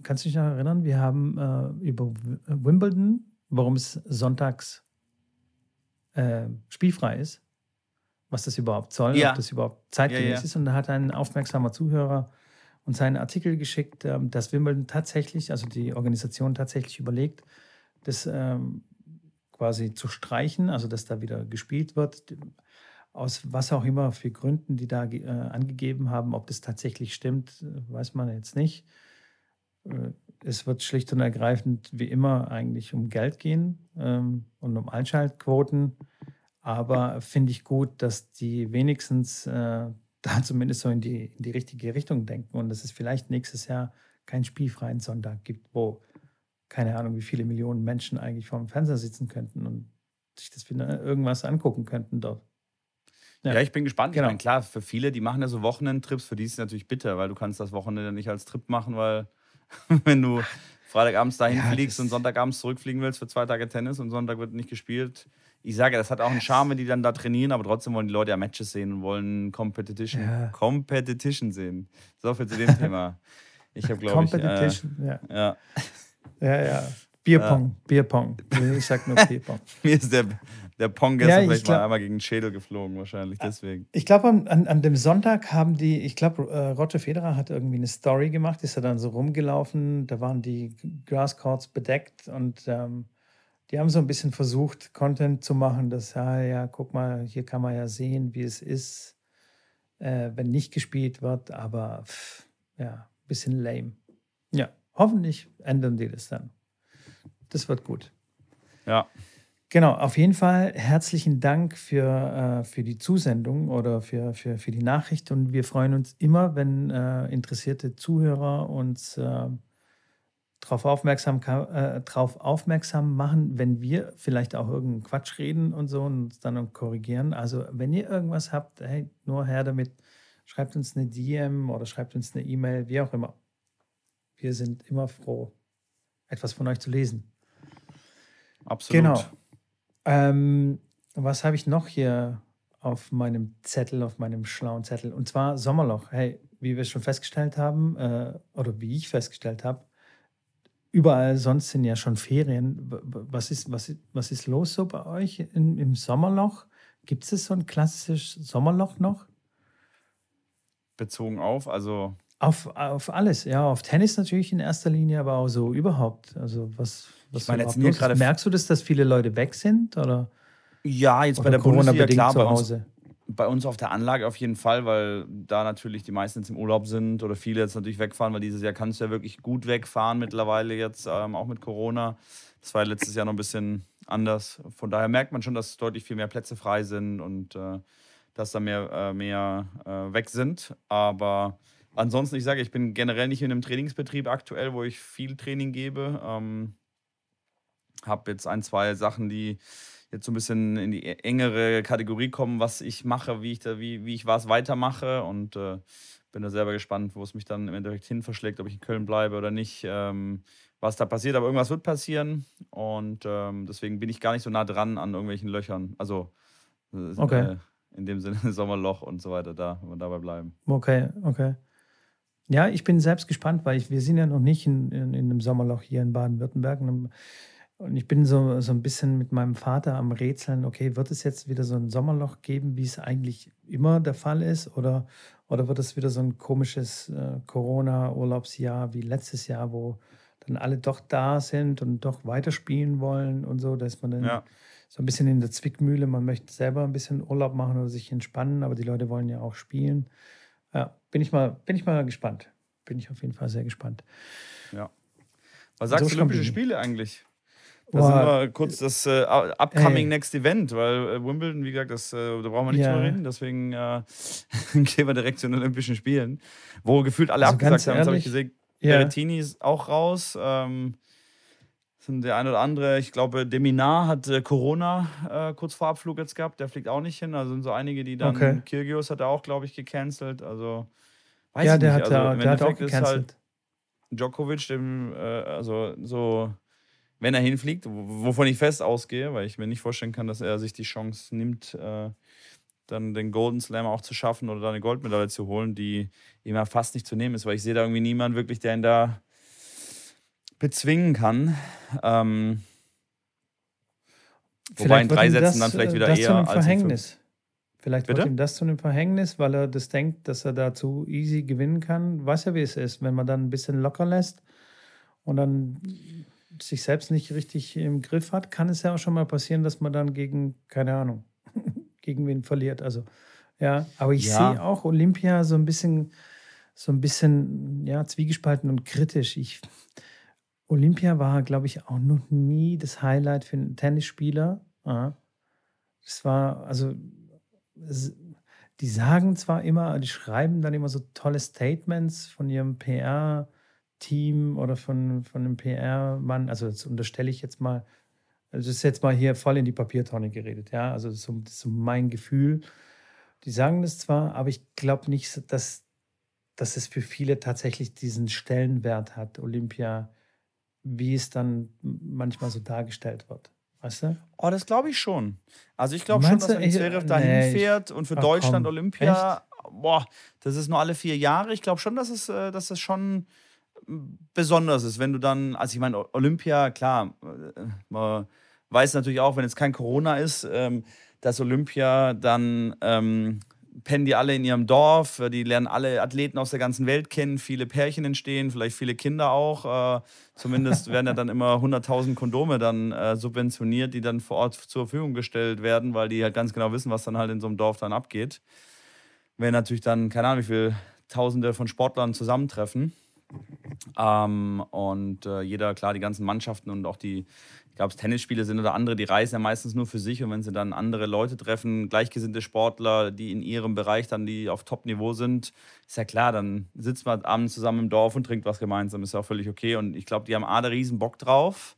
kannst du dich noch erinnern, wir haben äh, über Wimbledon, warum es sonntags äh, spielfrei ist, was das überhaupt soll, ja. ob das überhaupt zeitgemäß ja, ja. ist. Und da hat ein aufmerksamer Zuhörer uns einen Artikel geschickt, äh, dass Wimbledon tatsächlich, also die Organisation tatsächlich überlegt, das ähm, quasi zu streichen, also dass da wieder gespielt wird aus was auch immer für Gründen, die da äh, angegeben haben, ob das tatsächlich stimmt, äh, weiß man jetzt nicht. Äh, es wird schlicht und ergreifend wie immer eigentlich um Geld gehen ähm, und um Einschaltquoten. Aber finde ich gut, dass die wenigstens da zumindest so in die, in die richtige Richtung denken und dass es vielleicht nächstes Jahr keinen spielfreien Sonntag gibt, wo keine Ahnung, wie viele Millionen Menschen eigentlich vor dem Fernseher sitzen könnten und sich das irgendwas angucken könnten dort. Ja. ja, ich bin gespannt. Genau. Ich meine, klar, für viele, die machen ja so Wochenendtrips, für die ist es natürlich bitter, weil du kannst das Wochenende nicht als Trip machen, weil wenn du Freitagabends dahin ja, fliegst und Sonntagabends zurückfliegen willst für zwei Tage Tennis und Sonntag wird nicht gespielt. Ich sage, das hat auch einen Charme, die dann da trainieren, aber trotzdem wollen die Leute ja Matches sehen und wollen Competition, ja. Competition sehen. So viel zu dem Thema. Ich habe, glaube ich. Competition, äh, ja. ja. Ja, ja. Bierpong, ja. Bierpong. Ich sag nur Bierpong. Mir ist der, der Pong gestern ja, vielleicht glaub, mal einmal gegen den Schädel geflogen, wahrscheinlich deswegen. Ich glaube, an, an, dem Sonntag haben die, ich glaube, äh, Roger Federer hat irgendwie eine Story gemacht, ist er dann so rumgelaufen, da waren die Grasscourts bedeckt und ähm, die haben so ein bisschen versucht, Content zu machen, dass, ja, ja, guck mal, hier kann man ja sehen, wie es ist, äh, wenn nicht gespielt wird, aber pff, ja, ein bisschen lame. Ja, hoffentlich ändern die das dann. Das wird gut. Ja. Genau, auf jeden Fall herzlichen Dank für, äh, für die Zusendung oder für, für, für die Nachricht. Und wir freuen uns immer, wenn äh, interessierte Zuhörer uns äh, darauf aufmerksam, äh, drauf aufmerksam machen, wenn wir vielleicht auch irgendeinen Quatsch reden und so und uns dann korrigieren. Also, wenn ihr irgendwas habt, hey, nur her damit. Schreibt uns eine DM oder schreibt uns eine E-Mail, wie auch immer. Wir sind immer froh, etwas von euch zu lesen. Absolut. Genau. Ähm, was habe ich noch hier auf meinem Zettel, auf meinem schlauen Zettel? Und zwar Sommerloch. Hey, wie wir schon festgestellt haben, äh, oder wie ich festgestellt habe, überall sonst sind ja schon Ferien. Was ist, was, was ist los so bei euch in, im Sommerloch? Gibt es so ein klassisches Sommerloch noch? Bezogen auf, also. Auf, auf alles, ja, auf Tennis natürlich in erster Linie, aber auch so überhaupt. Also was, was ich meine, jetzt mir gerade Merkst du das, dass viele Leute weg sind? Oder? Ja, jetzt oder bei der Bundesliga klar, bei uns, bei uns auf der Anlage auf jeden Fall, weil da natürlich die meisten jetzt im Urlaub sind oder viele jetzt natürlich wegfahren, weil dieses Jahr kannst du ja wirklich gut wegfahren mittlerweile jetzt, ähm, auch mit Corona. Das war letztes Jahr noch ein bisschen anders. Von daher merkt man schon, dass deutlich viel mehr Plätze frei sind und äh, dass da mehr, äh, mehr äh, weg sind. Aber ansonsten, ich sage, ich bin generell nicht in einem Trainingsbetrieb aktuell, wo ich viel Training gebe. Ähm, habe jetzt ein, zwei Sachen, die jetzt so ein bisschen in die engere Kategorie kommen, was ich mache, wie ich, da, wie, wie ich was weitermache und äh, bin da selber gespannt, wo es mich dann im Endeffekt hin verschlägt, ob ich in Köln bleibe oder nicht, ähm, was da passiert. Aber irgendwas wird passieren und ähm, deswegen bin ich gar nicht so nah dran an irgendwelchen Löchern. Also äh, okay. äh, in dem Sinne Sommerloch und so weiter, da, wenn wir dabei bleiben. Okay, okay. Ja, ich bin selbst gespannt, weil ich, wir sind ja noch nicht in, in, in einem Sommerloch hier in Baden-Württemberg. Und ich bin so, so ein bisschen mit meinem Vater am Rätseln, okay, wird es jetzt wieder so ein Sommerloch geben, wie es eigentlich immer der Fall ist? Oder, oder wird es wieder so ein komisches äh, Corona-Urlaubsjahr wie letztes Jahr, wo dann alle doch da sind und doch weiterspielen wollen und so, da ist man dann ja. so ein bisschen in der Zwickmühle. Man möchte selber ein bisschen Urlaub machen oder sich entspannen, aber die Leute wollen ja auch spielen. Ja, bin ich mal, bin ich mal gespannt. Bin ich auf jeden Fall sehr gespannt. Ja. Was sagst du so Olympische Spiele eigentlich? Da sind wir kurz das äh, upcoming ey. next event, weil äh, Wimbledon, wie gesagt, das, äh, da brauchen wir nicht ja. drüber reden. Deswegen äh, gehen wir direkt zu den Olympischen Spielen, wo gefühlt alle also abgesagt haben. Das habe ich gesehen. Ja. Berrettini ist auch raus. Ähm, sind der eine oder andere, ich glaube, Deminar hat äh, Corona äh, kurz vor Abflug jetzt gehabt, der fliegt auch nicht hin. Also sind so einige, die dann. Okay. Kyrgios hat er auch, glaube ich, gecancelt. Also weiß ja, ich der nicht. Hat, also, der hat auch gecancelt. Halt Djokovic, dem, also so wenn er hinfliegt, wovon ich fest ausgehe, weil ich mir nicht vorstellen kann, dass er sich die Chance nimmt, äh, dann den Golden Slam auch zu schaffen oder da eine Goldmedaille zu holen, die ihm ja fast nicht zu nehmen ist, weil ich sehe da irgendwie niemanden wirklich, der ihn da bezwingen kann. Ähm, wobei in drei Sätzen dann vielleicht wieder das eher als Verhängnis. Vielleicht Bitte? wird ihm das zu einem Verhängnis, weil er das denkt, dass er da zu easy gewinnen kann. Weiß ja, wie es ist, wenn man dann ein bisschen locker lässt und dann sich selbst nicht richtig im Griff hat, kann es ja auch schon mal passieren, dass man dann gegen, keine Ahnung, gegen wen verliert. Also, ja, aber ich ja. sehe auch Olympia so ein bisschen, so ein bisschen, ja, zwiegespalten und kritisch. Ich, Olympia war, glaube ich, auch noch nie das Highlight für einen Tennisspieler. Es war, also, die sagen zwar immer, die schreiben dann immer so tolle Statements von ihrem PR- Team oder von, von einem PR-Mann, also das unterstelle ich jetzt mal, also das ist jetzt mal hier voll in die Papiertonne geredet, ja, also das ist, so, das ist so mein Gefühl. Die sagen das zwar, aber ich glaube nicht, dass, dass es für viele tatsächlich diesen Stellenwert hat, Olympia, wie es dann manchmal so dargestellt wird. Weißt du? Oh, das glaube ich schon. Also ich glaube schon, dass wenn Zverev dahin nee, fährt und für ach, Deutschland komm, Olympia, echt? boah, das ist nur alle vier Jahre. Ich glaube schon, dass es, äh, dass es schon besonders ist, wenn du dann, also ich meine, Olympia, klar, äh, man weiß natürlich auch, wenn es kein Corona ist, ähm, dass Olympia dann ähm, pennen die alle in ihrem Dorf, die lernen alle Athleten aus der ganzen Welt kennen, viele Pärchen entstehen, vielleicht viele Kinder auch. Äh, zumindest werden ja dann immer 100.000 Kondome dann äh, subventioniert, die dann vor Ort zur Verfügung gestellt werden, weil die halt ganz genau wissen, was dann halt in so einem Dorf dann abgeht. Wenn natürlich dann, keine Ahnung, wie viele Tausende von Sportlern zusammentreffen. Ähm, und äh, jeder, klar, die ganzen Mannschaften und auch die, ich glaube, Tennisspiele sind oder andere, die reisen ja meistens nur für sich. Und wenn sie dann andere Leute treffen, gleichgesinnte Sportler, die in ihrem Bereich dann, die auf Top-Niveau sind, ist ja klar, dann sitzt man abends zusammen im Dorf und trinkt was gemeinsam, ist ja auch völlig okay. Und ich glaube, die haben A, da riesen Bock drauf.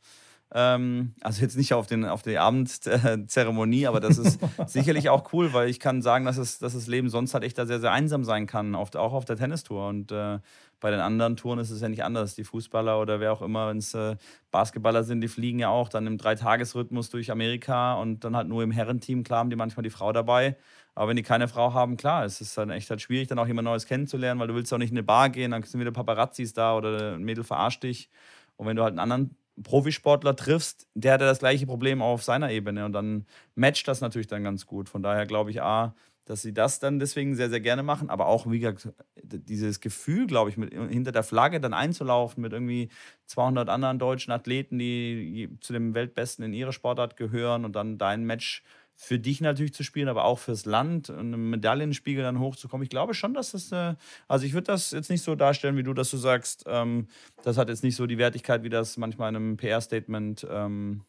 Ähm, also jetzt nicht auf, den, auf die Abendzeremonie, aber das ist sicherlich auch cool, weil ich kann sagen, dass, es, dass das Leben sonst halt echt da sehr, sehr einsam sein kann, oft auch auf der Tennistour. Und äh, bei den anderen Touren ist es ja nicht anders. Die Fußballer oder wer auch immer, wenn es äh, Basketballer sind, die fliegen ja auch dann im Dreitagesrhythmus durch Amerika und dann halt nur im Herrenteam. Klar haben die manchmal die Frau dabei. Aber wenn die keine Frau haben, klar, es ist dann echt halt schwierig, dann auch jemand Neues kennenzulernen, weil du willst auch nicht in eine Bar gehen, dann sind wieder Paparazzis da oder ein Mädel verarscht dich. Und wenn du halt einen anderen Profisportler triffst, der hat ja das gleiche Problem auf seiner Ebene und dann matcht das natürlich dann ganz gut. Von daher glaube ich, A, dass sie das dann deswegen sehr, sehr gerne machen, aber auch, wie gesagt, dieses Gefühl, glaube ich, mit, hinter der Flagge dann einzulaufen mit irgendwie 200 anderen deutschen Athleten, die zu dem Weltbesten in ihrer Sportart gehören und dann dein Match für dich natürlich zu spielen, aber auch fürs Land, und einen Medaillenspiegel dann hochzukommen. Ich glaube schon, dass das, äh, also ich würde das jetzt nicht so darstellen, wie du, dass du sagst, ähm, das hat jetzt nicht so die Wertigkeit, wie das manchmal in einem PR-Statement ähm,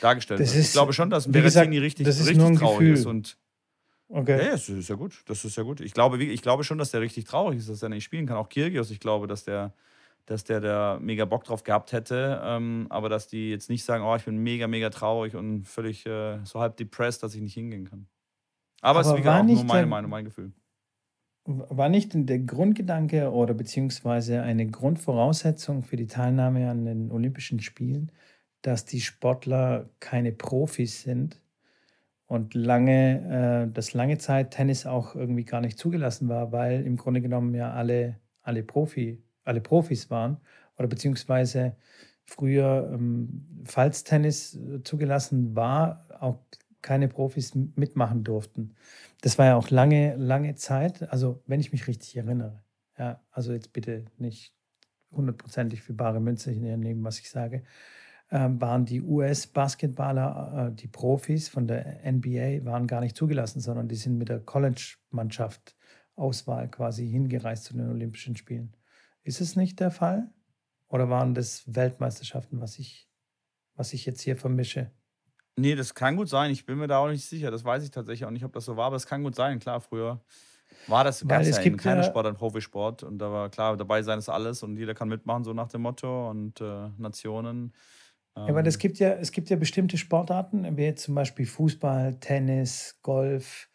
dargestellt das wird. Ist, ich glaube schon, dass Berrettini richtig, richtig traurig Gefühl. ist und Okay. Ja, das ist ja gut. Das ist ja gut. Ich glaube, ich glaube schon, dass der richtig traurig ist, dass er nicht spielen kann. Auch Kirgios, ich glaube, dass der, dass der da mega Bock drauf gehabt hätte. Ähm, aber dass die jetzt nicht sagen, oh, ich bin mega, mega traurig und völlig äh, so halb depressed, dass ich nicht hingehen kann. Aber, es ist wie auch nur meine Meinung, mein Gefühl. war nicht der Grundgedanke oder beziehungsweise eine Grundvoraussetzung für die Teilnahme an den Olympischen Spielen, dass die Sportler keine Profis sind und lange, äh, dass lange Zeit Tennis auch irgendwie gar nicht zugelassen war, weil im Grunde genommen ja alle, alle, Profi, alle Profis waren oder beziehungsweise früher, ähm, falls Tennis zugelassen war, auch keine Profis mitmachen durften. Das war ja auch lange, lange Zeit, also wenn ich mich richtig erinnere. Ja, also jetzt bitte nicht hundertprozentig für bare Münze nehmen, was ich sage, ähm, waren die US-Basketballer, äh, die Profis von der NBA, waren gar nicht zugelassen, sondern die sind mit der College-Mannschaft Auswahl quasi hingereist zu den Olympischen Spielen. Ist es nicht der Fall? Oder waren das Weltmeisterschaften, was ich, was ich jetzt hier vermische? Nee, das kann gut sein. Ich bin mir da auch nicht sicher. Das weiß ich tatsächlich auch nicht, ob das so war, aber es kann gut sein. Klar, früher war das Weil es ja gibt kleiner ja, Sport, ein Profisport. Und da war klar, dabei sein ist alles und jeder kann mitmachen, so nach dem Motto. Und äh, Nationen. ja, aber es Ähm, gibt ja, es gibt ja bestimmte Sportarten, wie jetzt zum Beispiel Fußball, Tennis, Golf,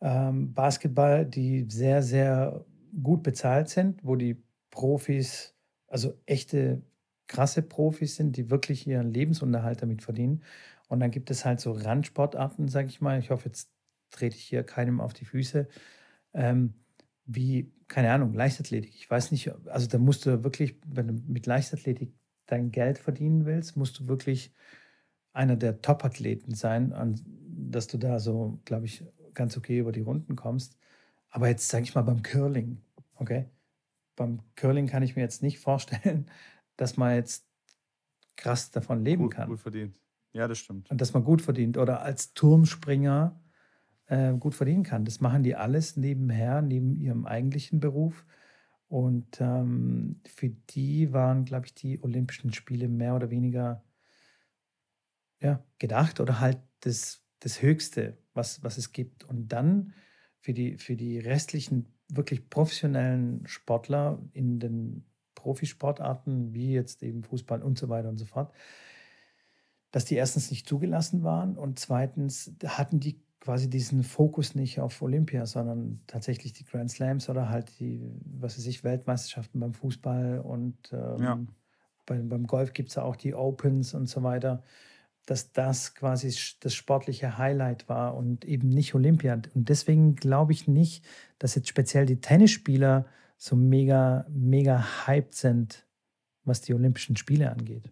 ähm, Basketball, die sehr, sehr gut bezahlt sind, wo die Profis, also echte krasse Profis sind, die wirklich ihren Lebensunterhalt damit verdienen. Und dann gibt es halt so Randsportarten, sage ich mal. Ich hoffe, jetzt trete ich hier keinem auf die Füße. Ähm, wie, keine Ahnung, Leichtathletik. Ich weiß nicht, also da musst du wirklich, wenn du mit Leichtathletik dein Geld verdienen willst, musst du wirklich einer der Top-Athleten sein, an, dass du da so, glaube ich, ganz okay über die Runden kommst. Aber jetzt sage ich mal beim Curling, okay? Beim Curling kann ich mir jetzt nicht vorstellen, dass man jetzt krass davon leben gut, kann gut verdient. Ja, das stimmt. und dass man gut verdient oder als Turmspringer äh, gut verdienen kann. Das machen die alles nebenher, neben ihrem eigentlichen Beruf. Und ähm, für die waren, glaube ich, die Olympischen Spiele mehr oder weniger ja, gedacht oder halt das, das Höchste, was, was es gibt. Und dann für die, für die restlichen wirklich professionellen Sportler in den Profisportarten, wie jetzt eben Fußball und so weiter und so fort, dass die erstens nicht zugelassen waren und zweitens hatten die quasi diesen Fokus nicht auf Olympia, sondern tatsächlich die Grand Slams oder halt die, was weiß ich, Weltmeisterschaften beim Fußball und ähm, Ja. beim, beim Golf gibt es ja auch die Opens und so weiter, dass das quasi das sportliche Highlight war und eben nicht Olympia. Und deswegen glaube ich nicht, dass jetzt speziell die Tennisspieler so mega, mega hyped sind, was die Olympischen Spiele angeht.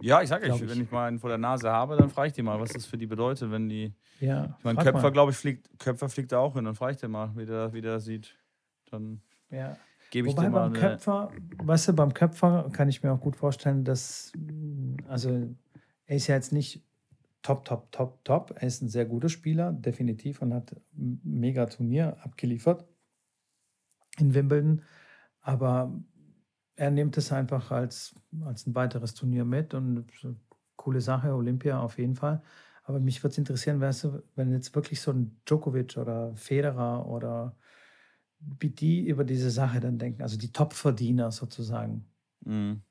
Ja, ich sage euch, wenn ich mal einen vor der Nase habe, dann frage ich die mal, was das für die bedeutet, wenn die. Ja, Ich meine, Köpfer, glaube ich, fliegt, Köpfer fliegt da auch hin. Dann frage ich den mal, wie der, wie der sieht. Dann Ja. gebe ich Wobei dir mal beim. Köpfer, weißt du, beim Köpfer kann ich mir auch gut vorstellen, dass, also er ist ja jetzt nicht top, top, top, top. Er ist ein sehr guter Spieler, definitiv, und hat ein mega Turnier abgeliefert in Wimbledon. Aber er nimmt es einfach als, als ein weiteres Turnier mit und coole Sache, Olympia auf jeden Fall. Aber mich würde es interessieren, weißt du, wenn jetzt wirklich so ein Djokovic oder Federer oder wie die über diese Sache dann denken, also die Topverdiener sozusagen. Mhm.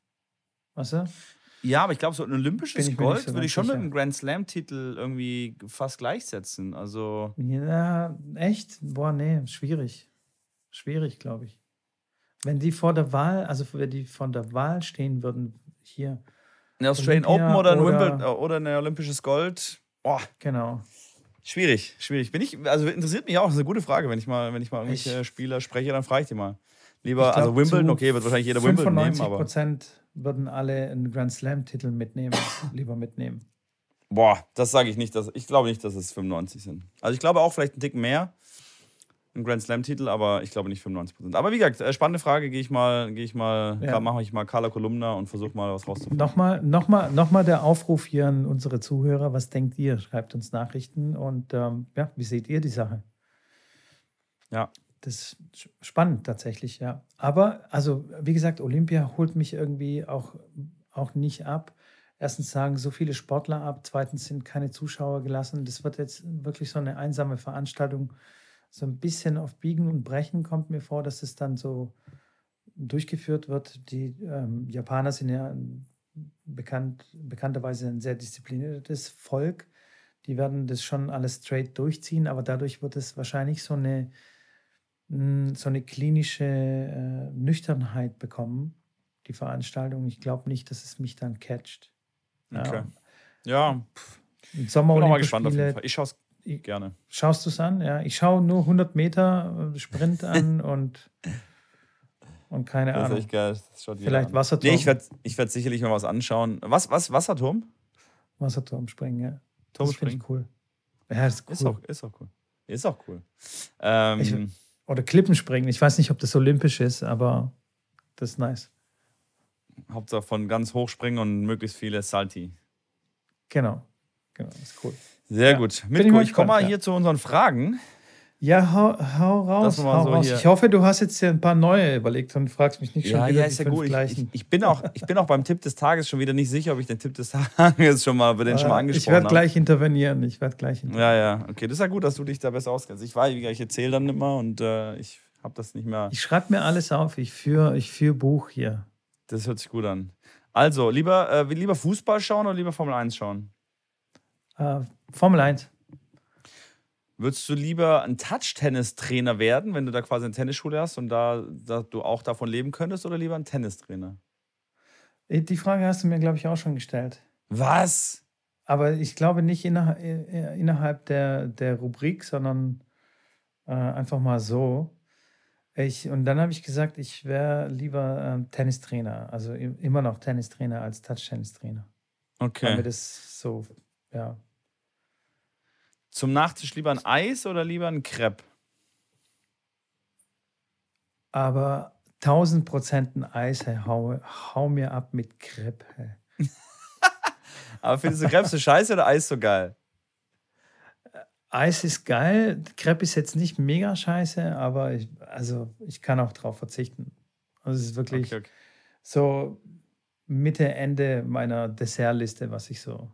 Weißt du? Ja, aber ich glaube, so ein olympisches Bin ich Gold so würde ich schon mit sicher. einem Grand Slam-Titel irgendwie fast gleichsetzen. Also, Ja, echt? Boah, nee, schwierig. Schwierig, glaube ich. Wenn die vor der Wahl, also wenn die vor der Wahl stehen würden, hier, eine Australian Olympia Open oder ein oder- Wimbledon oder ein olympisches Gold. Boah, genau. schwierig, schwierig. Bin ich, also interessiert mich auch, das ist eine gute Frage. Wenn ich mal, wenn ich mal irgendwelche Ich- Spieler spreche, dann frage ich die mal. Lieber, Ich also glaub, Wimbledon, okay, wird wahrscheinlich jeder Wimbledon nehmen, aber. Prozent würden alle einen Grand Slam-Titel mitnehmen, lieber mitnehmen. Boah, das sage ich nicht. Dass, ich glaube nicht, dass es 95 sind. Also ich glaube auch vielleicht ein Tick mehr. Ein Grand Slam-Titel, aber ich glaube nicht 95 Prozent. Aber wie gesagt, äh, spannende Frage. Gehe ich mal, gehe ich mal, Ja. mache ich mal Carla Kolumna und versuche mal was rauszufinden. Nochmal, nochmal, nochmal der Aufruf hier an unsere Zuhörer. Was denkt ihr? Schreibt uns Nachrichten und ähm, ja, wie seht ihr die Sache? Ja. Das ist spannend tatsächlich, ja. Aber, also, wie gesagt, Olympia holt mich irgendwie auch, auch nicht ab. Erstens sagen so viele Sportler ab, zweitens sind keine Zuschauer gelassen. Das wird jetzt wirklich so eine einsame Veranstaltung. So ein bisschen auf Biegen und Brechen kommt mir vor, dass es dann so durchgeführt wird. Die ähm, Japaner sind ja bekannt, bekannterweise ein sehr diszipliniertes Volk. Die werden das schon alles straight durchziehen, aber dadurch wird es wahrscheinlich so eine so eine klinische äh, Nüchternheit bekommen, die Veranstaltung. Ich glaube nicht, dass es mich dann catcht. Okay. Ja. ja. Sommer ich bin mal gespannt auf jeden Fall. Ich schaue es gerne. Schaust du es an? Ja. Ich schaue nur 100 Meter äh, Sprint an und, und keine das Ahnung. Ist echt geil. Vielleicht Wasserturm. Nee, ich werde ich werd sicherlich mal was anschauen. Was, was, Wasserturm? Wasserturm springen, ja. Turmspringen. Das cool. Ja, ist cool. Ist auch, ist auch cool. Ist auch cool. Ähm, ich, oder Klippenspringen. Ich weiß nicht, ob das olympisch ist, aber das ist nice. Hauptsache von ganz hoch springen und möglichst viele Salti. Genau. Genau, ist cool. Sehr ja. gut. Mitko, ich, ich komme mal ja. hier zu unseren Fragen. Ja, hau, hau raus. Hau so raus. Ich hoffe, du hast jetzt hier ein paar neue überlegt und fragst mich nicht schon ja, wieder ja, ist ja gut. Ich, ich, ich, bin auch, ich bin auch beim Tipp des Tages schon wieder nicht sicher, ob ich den Tipp des Tages schon mal, den schon mal angesprochen habe. Ich werde gleich intervenieren. Ich werde gleich intervenieren. Ja, ja. Okay, das ist ja gut, dass du dich da besser auskennst. Ich weiß, ich erzähle dann immer und äh, ich habe das nicht mehr. Ich schreibe mir alles auf. Ich führe ich führ Buch hier. Das hört sich gut an. Also, lieber, äh, lieber Fußball schauen oder lieber Formel 1 schauen? Äh, Formel 1. Würdest du lieber ein Touch-Tennis-Trainer werden, wenn du da quasi eine Tennisschule hast und da, da du auch davon leben könntest, oder lieber ein Tennistrainer? Äh, die Frage hast du mir, glaube ich, auch schon gestellt. Was? Aber ich glaube nicht innerhalb, äh, innerhalb der, der Rubrik, sondern äh, einfach mal so. Ich, und dann habe ich gesagt, ich wäre lieber äh, Tennistrainer, also immer noch Tennistrainer als Touch-Tennistrainer. Okay. Weil mir das so, ja, zum Nachtisch lieber ein Eis oder lieber ein Crepe? Aber 1000 Prozent ein Eis, hey, hau, hau mir ab mit Crepe. Hey. Aber findest du Crepe so scheiße oder Eis so geil? Eis ist geil. Crepe ist jetzt nicht mega scheiße, aber ich, also ich kann auch drauf verzichten. Also es ist wirklich okay, okay. so Mitte, Ende meiner Dessertliste, was ich so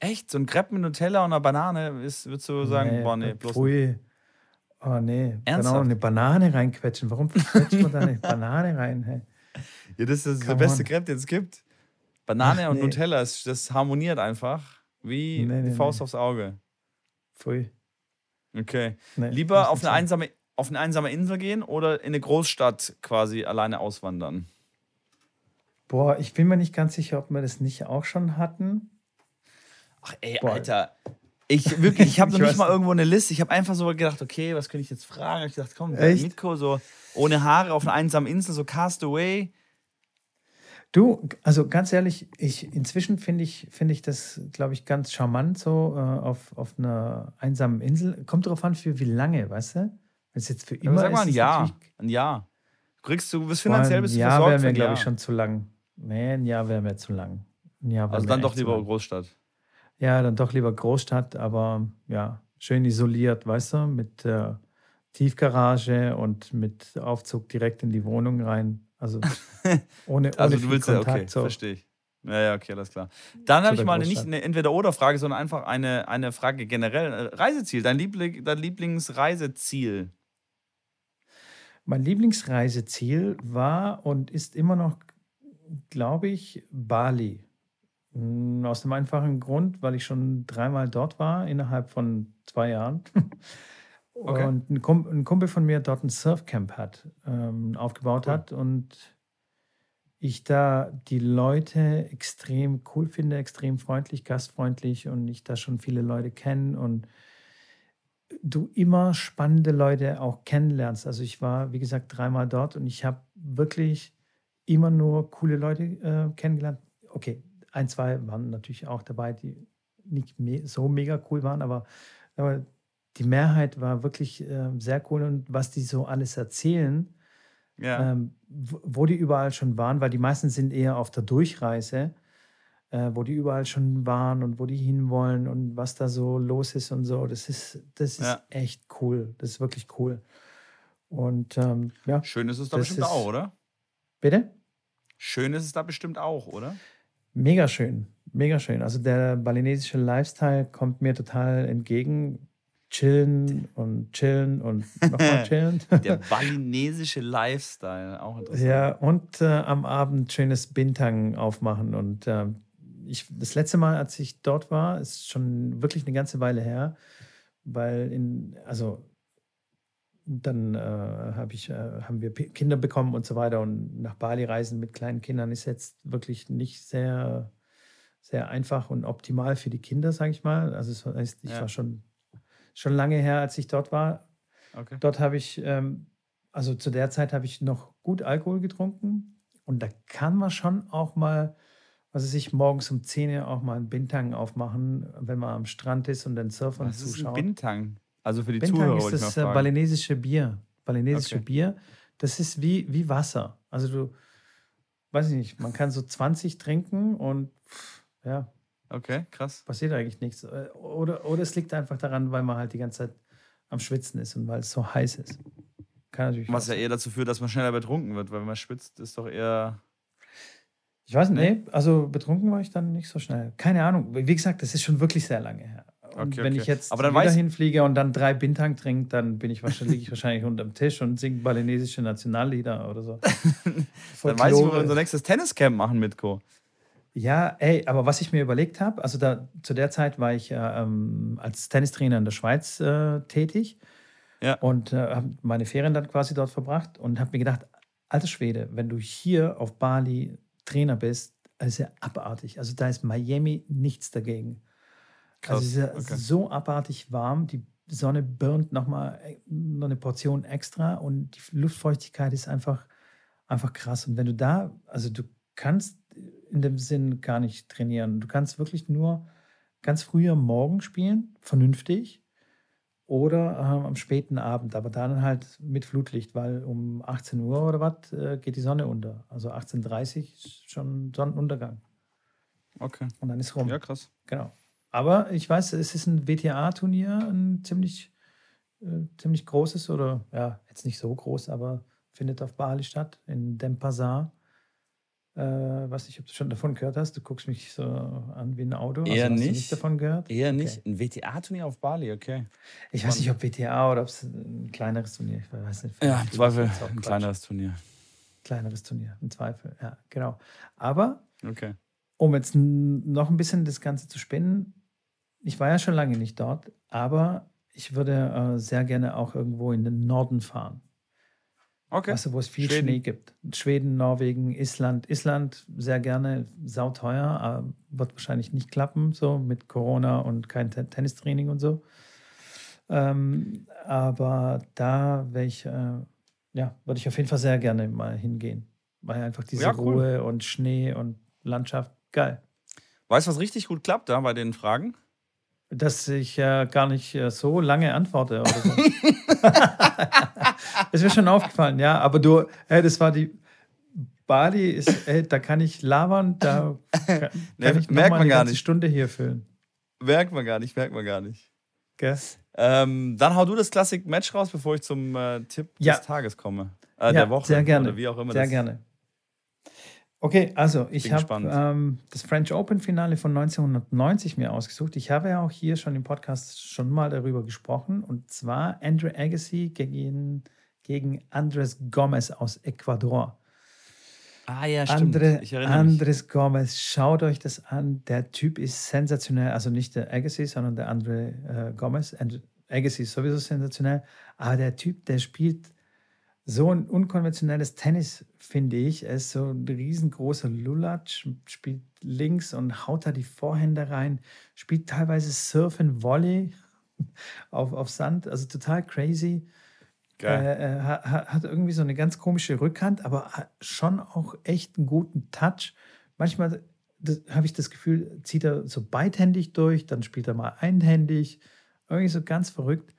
Echt? So ein Crepe mit Nutella und einer Banane ist, würdest du sagen, nee, boah, nee, bloß. Pfui. Oh nee, Ernsthaft? dann auch eine Banane reinquetschen. Warum quetscht man da eine Banane rein? Hey? Ja, das ist Come der beste on. Crepe, den es gibt. Banane Ach, und nee. Nutella, das harmoniert einfach wie nee, die Faust aufs Auge. Pfui. Okay. Lieber auf eine, einsame, auf eine einsame Insel gehen oder in eine Großstadt quasi alleine auswandern? Boah, ich bin mir nicht ganz sicher, ob wir das nicht auch schon hatten. Ach ey, Boah. Alter. Ich wirklich, ich habe noch nicht mal irgendwo eine Liste. Ich habe einfach so gedacht, okay, was könnte ich jetzt fragen? Ich dachte, komm, Echt? Mitko, so ohne Haare auf einer einsamen Insel, so Castaway. Du, also ganz ehrlich, ich inzwischen finde ich, find ich das, glaube ich, ganz charmant, so äh, auf, auf einer einsamen Insel. Kommt darauf an, für wie lange, weißt du? Wenn es jetzt für immer ja, sag mal ein ist. Jahr. Ein Jahr. Kriegst du, bist finanziell bist du Ein Jahr wäre mir, glaube ich, schon zu lang. Nee, ein Jahr wäre mir zu lang. also dann doch lieber Großstadt. Ja, dann doch lieber Großstadt, aber ja, schön isoliert, weißt du, mit äh, Tiefgarage und mit Aufzug direkt in die Wohnung rein. Also ohne, ohne also du willst Kontakt, ja, okay, so. verstehe ich. Ja, ja, okay, alles klar. Dann habe ich mal eine, nicht eine Entweder-Oder-Frage, sondern einfach eine, eine Frage generell. Äh, Reiseziel, dein, Liebling, dein Lieblingsreiseziel? Mein Lieblingsreiseziel war und ist immer noch, glaube ich, Bali. Hm, aus dem einfachen Grund, weil ich schon dreimal dort war innerhalb von zwei Jahren. Okay. Und ein, Kump ein, Kumpel von mir dort ein Surfcamp hat, ähm, aufgebaut cool. hat und ich da die Leute extrem cool finde, extrem freundlich, gastfreundlich und ich da schon viele Leute kenne und du immer spannende Leute auch kennenlernst. Also ich war, wie gesagt, dreimal dort und ich habe wirklich immer nur coole Leute äh, kennengelernt. Okay, ein, zwei waren natürlich auch dabei, die nicht me so mega cool waren, aber, aber die Mehrheit war wirklich äh, sehr cool und was die so alles erzählen, ja. ähm, wo die überall schon waren, weil die meisten sind eher auf der Durchreise, äh, wo die überall schon waren und wo die hinwollen und was da so los ist und so. Das ist, das ist ja. echt cool. Das ist wirklich cool. Und ähm, ja. Schön ist es da bestimmt ist, auch, oder? Bitte? Schön ist es da bestimmt auch, oder? Mega schön, mega schön. Also der balinesische Lifestyle kommt mir total entgegen. Chillen und chillen und nochmal chillen. der balinesische Lifestyle, auch interessant. Ja, und äh, am Abend schönes Bintang aufmachen. Und äh, ich, das letzte Mal, als ich dort war, ist schon wirklich eine ganze Weile her, weil in, also dann äh, hab ich, äh, haben wir Kinder bekommen und so weiter. Und nach Bali reisen mit kleinen Kindern ist jetzt wirklich nicht sehr, sehr einfach und optimal für die Kinder, sage ich mal. Also das heißt, ich ja. war schon, schon lange her, als ich dort war. Okay. Dort habe ich, ähm, also zu der Zeit habe ich noch gut Alkohol getrunken. Und da kann man schon auch mal, was weiß ich, morgens um 10 Uhr auch mal einen Bintang aufmachen, wenn man am Strand ist und den Surfern was zuschaut. Ist ein Bintang? Also für die Bintang Zuhörer ist das äh, balinesische Bier. Balinesische okay. Bier. Das ist wie, wie Wasser. Also du, weiß ich nicht, man kann so 20 trinken und ja. Okay, krass. Passiert eigentlich nichts. Äh, oder, oder es liegt einfach daran, weil man halt die ganze Zeit am Schwitzen ist und weil es so heiß ist. Kann natürlich Was ja eher dazu führt, dass man schneller betrunken wird, weil wenn man schwitzt, ist doch eher. Ich weiß nicht, nee, also betrunken war ich dann nicht so schnell. Keine Ahnung. Wie gesagt, das ist schon wirklich sehr lange her. Und okay, wenn okay. ich jetzt Aber dann wieder hinfliege und dann drei Bintang trinke, dann bin ich wahrscheinlich, ich wahrscheinlich unterm Tisch und singe balinesische Nationallieder oder so. dann weiß ich, wo wir unser nächstes Tenniscamp machen mit Co. Ja, ey, aber was ich mir überlegt habe, also da, zu der Zeit war ich äh, ähm, als Tennistrainer in der Schweiz äh, tätig ja. und äh, habe meine Ferien dann quasi dort verbracht und habe mir gedacht, alter Schwede, wenn du hier auf Bali Trainer bist, ist ja abartig. Also da ist Miami nichts dagegen. Krass. Also es ist okay. so abartig warm, die Sonne burnt nochmal äh, noch eine Portion extra und die Luftfeuchtigkeit ist einfach, einfach krass. Und wenn du da, also du kannst in dem Sinn gar nicht trainieren. Du kannst wirklich nur ganz früh am Morgen spielen, vernünftig, oder äh, am späten Abend, aber dann halt mit Flutlicht, weil um 18 Uhr oder was äh, geht die Sonne unter. Also 18.30 Uhr ist schon Sonnenuntergang. Okay. Und dann ist rum. Ja, krass. Genau. Aber ich weiß, es ist ein WTA-Turnier, ein ziemlich, äh, ziemlich großes oder ja, jetzt nicht so groß, aber findet auf Bali statt, in Denpasar. Äh, weiß nicht, ob du schon davon gehört hast. Du guckst mich so an wie ein Auto. Eher also, nicht. nicht davon gehört? Eher okay. nicht. Ein WTA-Turnier auf Bali, okay. Ich weiß nicht, ob WTA oder ob es ein kleineres Turnier Ich weiß nicht. Ja, im Zweifel ein kleineres Turnier. Kleineres Turnier, im Zweifel, ja, genau. Aber, okay. um jetzt noch ein bisschen das Ganze zu spinnen, ich war ja schon lange nicht dort, aber ich würde äh, sehr gerne auch irgendwo in den Norden fahren. Okay. Weißt du, wo es viel Schweden. Schnee gibt. Schweden, Norwegen, Island. Island sehr gerne, sauteuer, äh, wird wahrscheinlich nicht klappen, so mit Corona und kein Tennistraining und so. Ähm, aber da wäre ich, äh, ja, würde ich auf jeden Fall sehr gerne mal hingehen. Weil einfach diese ja, cool. Ruhe und Schnee und Landschaft, geil. Weißt du, was richtig gut klappt da bei den Fragen? Dass ich äh, gar nicht äh, so lange antworte oder so. ist mir schon aufgefallen, ja. Aber du, hey, das war die. Bali ist, ey, da kann ich labern, da kann, kann nee, ich merkt man gar nicht. Stunde hier füllen. Merkt man gar nicht, merkt man gar nicht. Okay. Ähm, dann hau du das Klassik-Match raus, bevor ich zum äh, Tipp ja. des Tages komme. Äh, ja, der Woche. Sehr gerne. Oder wie auch immer sehr gerne. Okay, also ich habe ähm, das French Open Finale von 1990 mir ausgesucht. Ich habe ja auch hier schon im Podcast schon mal darüber gesprochen. Und zwar Andrew Agassi gegen, gegen Andres Gomez aus Ecuador. Ah ja, stimmt. Andre, ich Andres mich. Gomez, schaut euch das an. Der Typ ist sensationell. Also nicht der Agassi, sondern der Andre äh, Gomez. And Agassi ist sowieso sensationell. Aber der Typ, der spielt so ein unkonventionelles Tennis, finde ich. Er ist so ein riesengroßer Lulatsch, spielt links und haut da die Vorhände rein, spielt teilweise Surf and Volley auf, auf Sand, also total crazy. Geil. Er, er hat irgendwie so eine ganz komische Rückhand, aber schon auch echt einen guten Touch. Manchmal habe ich das Gefühl, zieht er so beidhändig durch, dann spielt er mal einhändig. Irgendwie so ganz verrückt.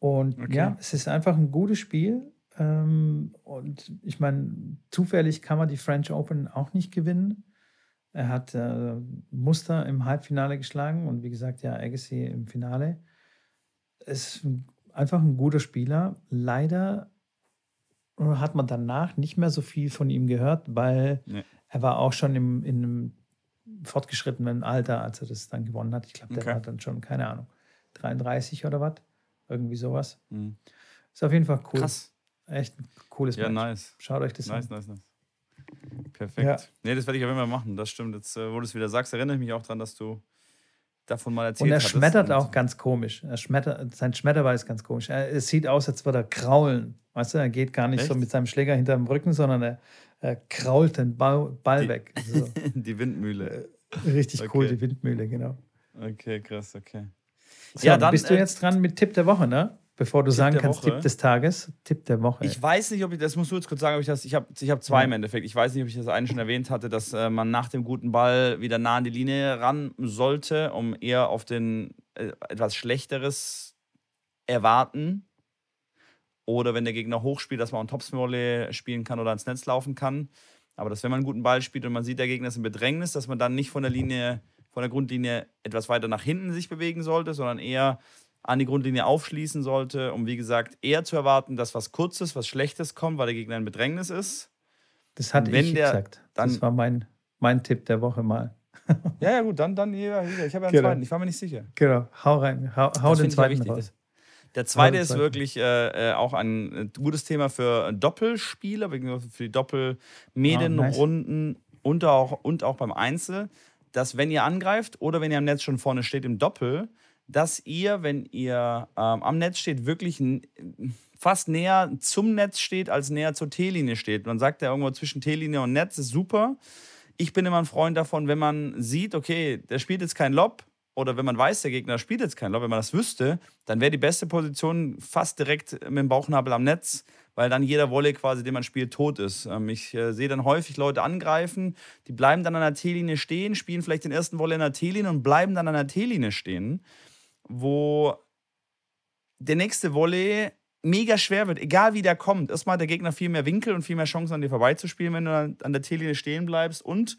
Und okay. ja, es ist einfach ein gutes Spiel. Ähm, und ich meine, zufällig kann man die French Open auch nicht gewinnen. Er hat äh, Muster im Halbfinale geschlagen und wie gesagt, ja, Agassi im Finale. Ist einfach ein guter Spieler. Leider hat man danach nicht mehr so viel von ihm gehört, weil nee. er war auch schon im, in einem fortgeschrittenen Alter, als er das dann gewonnen hat. Ich glaube, der okay. war dann schon, keine Ahnung, 33 oder was. Irgendwie sowas. Mhm. Ist auf jeden Fall cool. Krass. Echt ein cooles Ja, Match. nice. Schaut euch das nice, an. Nice, nice, nice. Perfekt. Ja. Nee, das werde ich auf jeden Fall machen. Das stimmt. Jetzt, äh, wo du es wieder sagst, erinnere ich mich auch daran, dass du davon mal erzählt Und er hattest. schmettert Und- auch ganz komisch. Er schmettert, sein Schmetterball ist ganz komisch. Er, es sieht aus, als würde er kraulen. Weißt du, er geht gar nicht so Echt? mit seinem Schläger hinterm Rücken, sondern er, er krault den Ball, Ball Die- weg. So. Die Windmühle. Richtig cool, Okay. die Windmühle, genau. Okay, krass, okay. So, Ja, dann, bist du äh, jetzt dran mit Tipp der Woche, ne? Bevor du sagen der kannst, Woche. Tipp des Tages, Tipp der Woche. Ich weiß nicht, ob ich, das musst du jetzt kurz sagen, ob ich das, ich habe ich hab zwei im Endeffekt. Ich weiß nicht, ob ich das eine schon erwähnt hatte, dass äh, man nach dem guten Ball wieder nah an die Linie ran sollte, um eher auf den äh, etwas schlechteres erwarten. Oder wenn der Gegner hochspielt, dass man einen Topspin-Volley spielen kann oder ans Netz laufen kann. Aber dass, wenn man einen guten Ball spielt und man sieht, der Gegner ist in Bedrängnis, dass man dann nicht von der Linie, von der Grundlinie etwas weiter nach hinten sich bewegen sollte, sondern eher an die Grundlinie aufschließen sollte, um wie gesagt eher zu erwarten, dass was Kurzes, was Schlechtes kommt, weil der Gegner in Bedrängnis ist. das hatte wenn ich der- gesagt. das dann- war mein, mein Tipp der Woche mal. Ja, ja, gut, dann, dann jeder. Ich habe ja einen Genau. zweiten, ich war mir nicht sicher. Genau, hau rein, hau, hau Das den zweiten wichtig. raus. Der zweite ist wirklich äh, äh, auch ein äh, gutes Thema für Doppelspieler, für die Doppelmedienrunden und, auch, und auch beim Einzel, dass wenn ihr angreift oder wenn ihr am Netz schon vorne steht im Doppel, dass ihr, wenn ihr ähm, am Netz steht, wirklich fast näher zum Netz steht, als näher zur T-Linie steht. Man sagt ja irgendwo zwischen T-Linie und Netz ist super. Ich bin immer ein Freund davon, wenn man sieht, okay, der spielt jetzt kein Lob, oder wenn man weiß, der Gegner spielt jetzt kein Lob, wenn man das wüsste, dann wäre die beste Position fast direkt mit dem Bauchnabel am Netz, weil dann jeder Wolle quasi, den man spielt, tot ist. Ähm, ich äh, sehe dann häufig Leute angreifen, die bleiben dann an der T-Linie stehen, spielen vielleicht den ersten Wolle in der T-Linie und bleiben dann an der T-Linie stehen, wo der nächste Volley mega schwer wird, egal wie der kommt. Erstmal hat der Gegner viel mehr Winkel und viel mehr Chancen, an dir vorbeizuspielen, wenn du an der T-Linie stehen bleibst. Und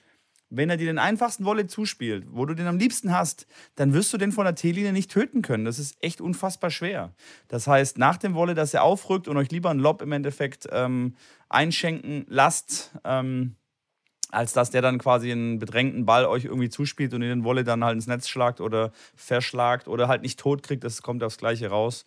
wenn er dir den einfachsten Volley zuspielt, wo du den am liebsten hast, dann wirst du den von der T-Linie nicht töten können. Das ist echt unfassbar schwer. Das heißt, nach dem Volley, dass er aufrückt und euch lieber einen Lob im Endeffekt ähm, einschenken lasst, ähm, als dass der dann quasi einen bedrängten Ball euch irgendwie zuspielt und ihr den Wolle dann halt ins Netz schlagt oder verschlagt oder halt nicht tot kriegt, das kommt aufs Gleiche raus.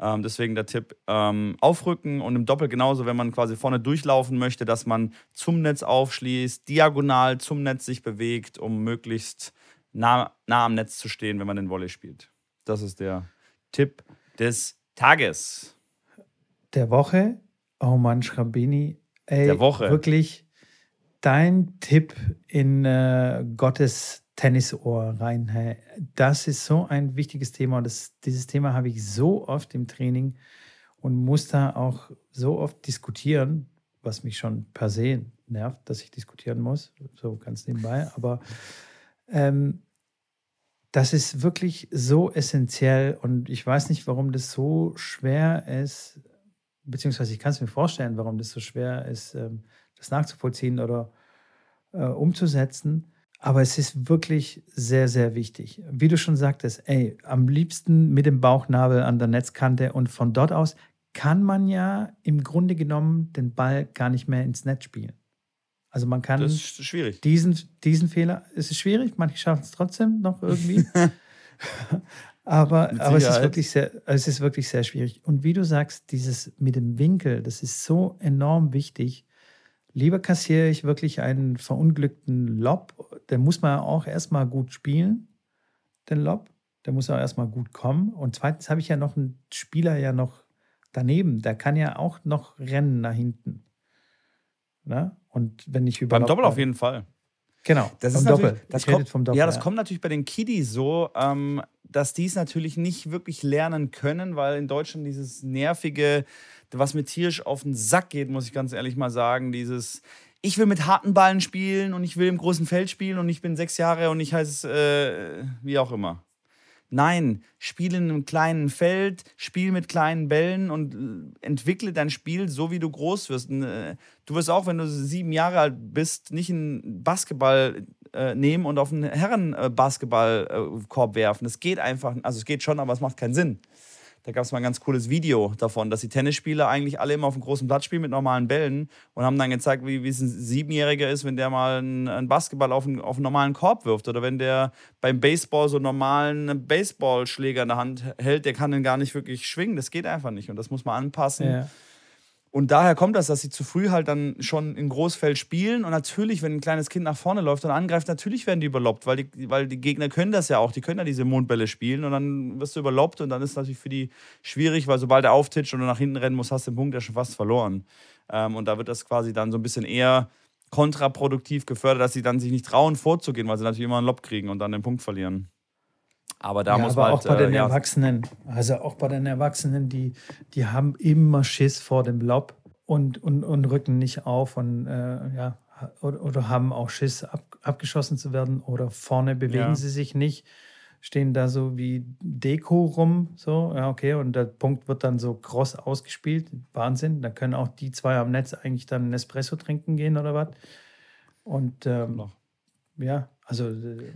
Ähm, deswegen der Tipp, ähm, aufrücken und im Doppel genauso, wenn man quasi vorne durchlaufen möchte, dass man zum Netz aufschließt, diagonal zum Netz sich bewegt, um möglichst nah, nah am Netz zu stehen, wenn man den Volley spielt. Das ist der Tipp des Tages. Der Woche, oh Mann, Schrambini, ey, Der Woche. wirklich dein Tipp in äh, Gottes Tennisohr rein. Das ist so ein wichtiges Thema und das, dieses Thema habe ich so oft im Training und muss da auch so oft diskutieren, was mich schon per se nervt, dass ich diskutieren muss, so ganz nebenbei. Aber ähm, das ist wirklich so essentiell und ich weiß nicht, warum das so schwer ist, beziehungsweise ich kann es mir vorstellen, warum das so schwer ist, ähm, das nachzuvollziehen oder äh, umzusetzen. Aber es ist wirklich sehr, sehr wichtig. Wie du schon sagtest, ey, am liebsten mit dem Bauchnabel an der Netzkante und von dort aus kann man ja im Grunde genommen den Ball gar nicht mehr ins Netz spielen. Also man kann Das ist schwierig. diesen, diesen Fehler, es ist schwierig, manche schaffen es trotzdem noch irgendwie. aber aber es, ist wirklich sehr, es ist wirklich sehr schwierig. Und wie du sagst, dieses mit dem Winkel, das ist so enorm wichtig. Lieber kassiere ich wirklich einen verunglückten Lob. Der muss man auch erstmal gut spielen, den Lob. Der muss auch erstmal gut kommen. Und zweitens habe ich ja noch einen Spieler ja noch daneben. Der kann ja auch noch rennen nach hinten. Ne? Und wenn ich über Beim Doppel auf jeden Fall. Genau, Das vom ist Doppel. Das kommt, vom Doppel. ja, das kommt natürlich bei den Kiddies so, ähm, dass die es natürlich nicht wirklich lernen können, weil in Deutschland dieses nervige, was mir tierisch auf den Sack geht, muss ich ganz ehrlich mal sagen, dieses ich will mit harten Ballen spielen und ich will im großen Feld spielen und ich bin sechs Jahre und ich heiße äh, wie auch immer. Nein, spiel in einem kleinen Feld, spiel mit kleinen Bällen und äh, entwickle dein Spiel so, wie du groß wirst. Und, äh, du wirst auch, wenn du sieben Jahre alt bist, nicht einen Basketball äh, nehmen und auf einen Herren-Basketballkorb werfen. Das geht einfach, also es geht schon, aber es macht keinen Sinn. Da gab es mal ein ganz cooles Video davon, dass die Tennisspieler eigentlich alle immer auf dem großen Platz spielen mit normalen Bällen und haben dann gezeigt, wie, wie es ein Siebenjähriger ist, wenn der mal einen, Basketball auf einen, auf einen normalen Korb wirft oder wenn der beim Baseball so einen normalen Baseballschläger in der Hand hält, der kann den gar nicht wirklich schwingen. Das geht einfach nicht und das muss man anpassen. Ja. Und daher kommt das, dass sie zu früh halt dann schon in Großfeld spielen. Und natürlich, wenn ein kleines Kind nach vorne läuft und angreift, natürlich werden die überloppt, weil die, weil die Gegner können das ja auch. Die können ja diese Mondbälle spielen und dann wirst du überloppt und dann ist es natürlich für die schwierig, weil sobald er auftitscht und du nach hinten rennen musst, hast du den Punkt ja schon fast verloren. Ähm, und da wird das quasi dann so ein bisschen eher kontraproduktiv gefördert, dass sie dann sich nicht trauen, vorzugehen, weil sie natürlich immer einen Lob kriegen und dann den Punkt verlieren. Aber da ja, muss aber man. Auch halt, bei den äh, Erwachsenen, also auch bei den Erwachsenen, die, die haben immer Schiss vor dem Lob und, und, und rücken nicht auf und äh, ja, oder, oder, haben auch Schiss, ab, abgeschossen zu werden oder vorne bewegen ja. sie sich nicht, stehen da so wie Deko rum, so, ja, okay, und der Punkt wird dann so kross ausgespielt. Wahnsinn. Da können auch die zwei am Netz eigentlich dann einen Espresso trinken gehen oder was. Und ähm, ja, also äh,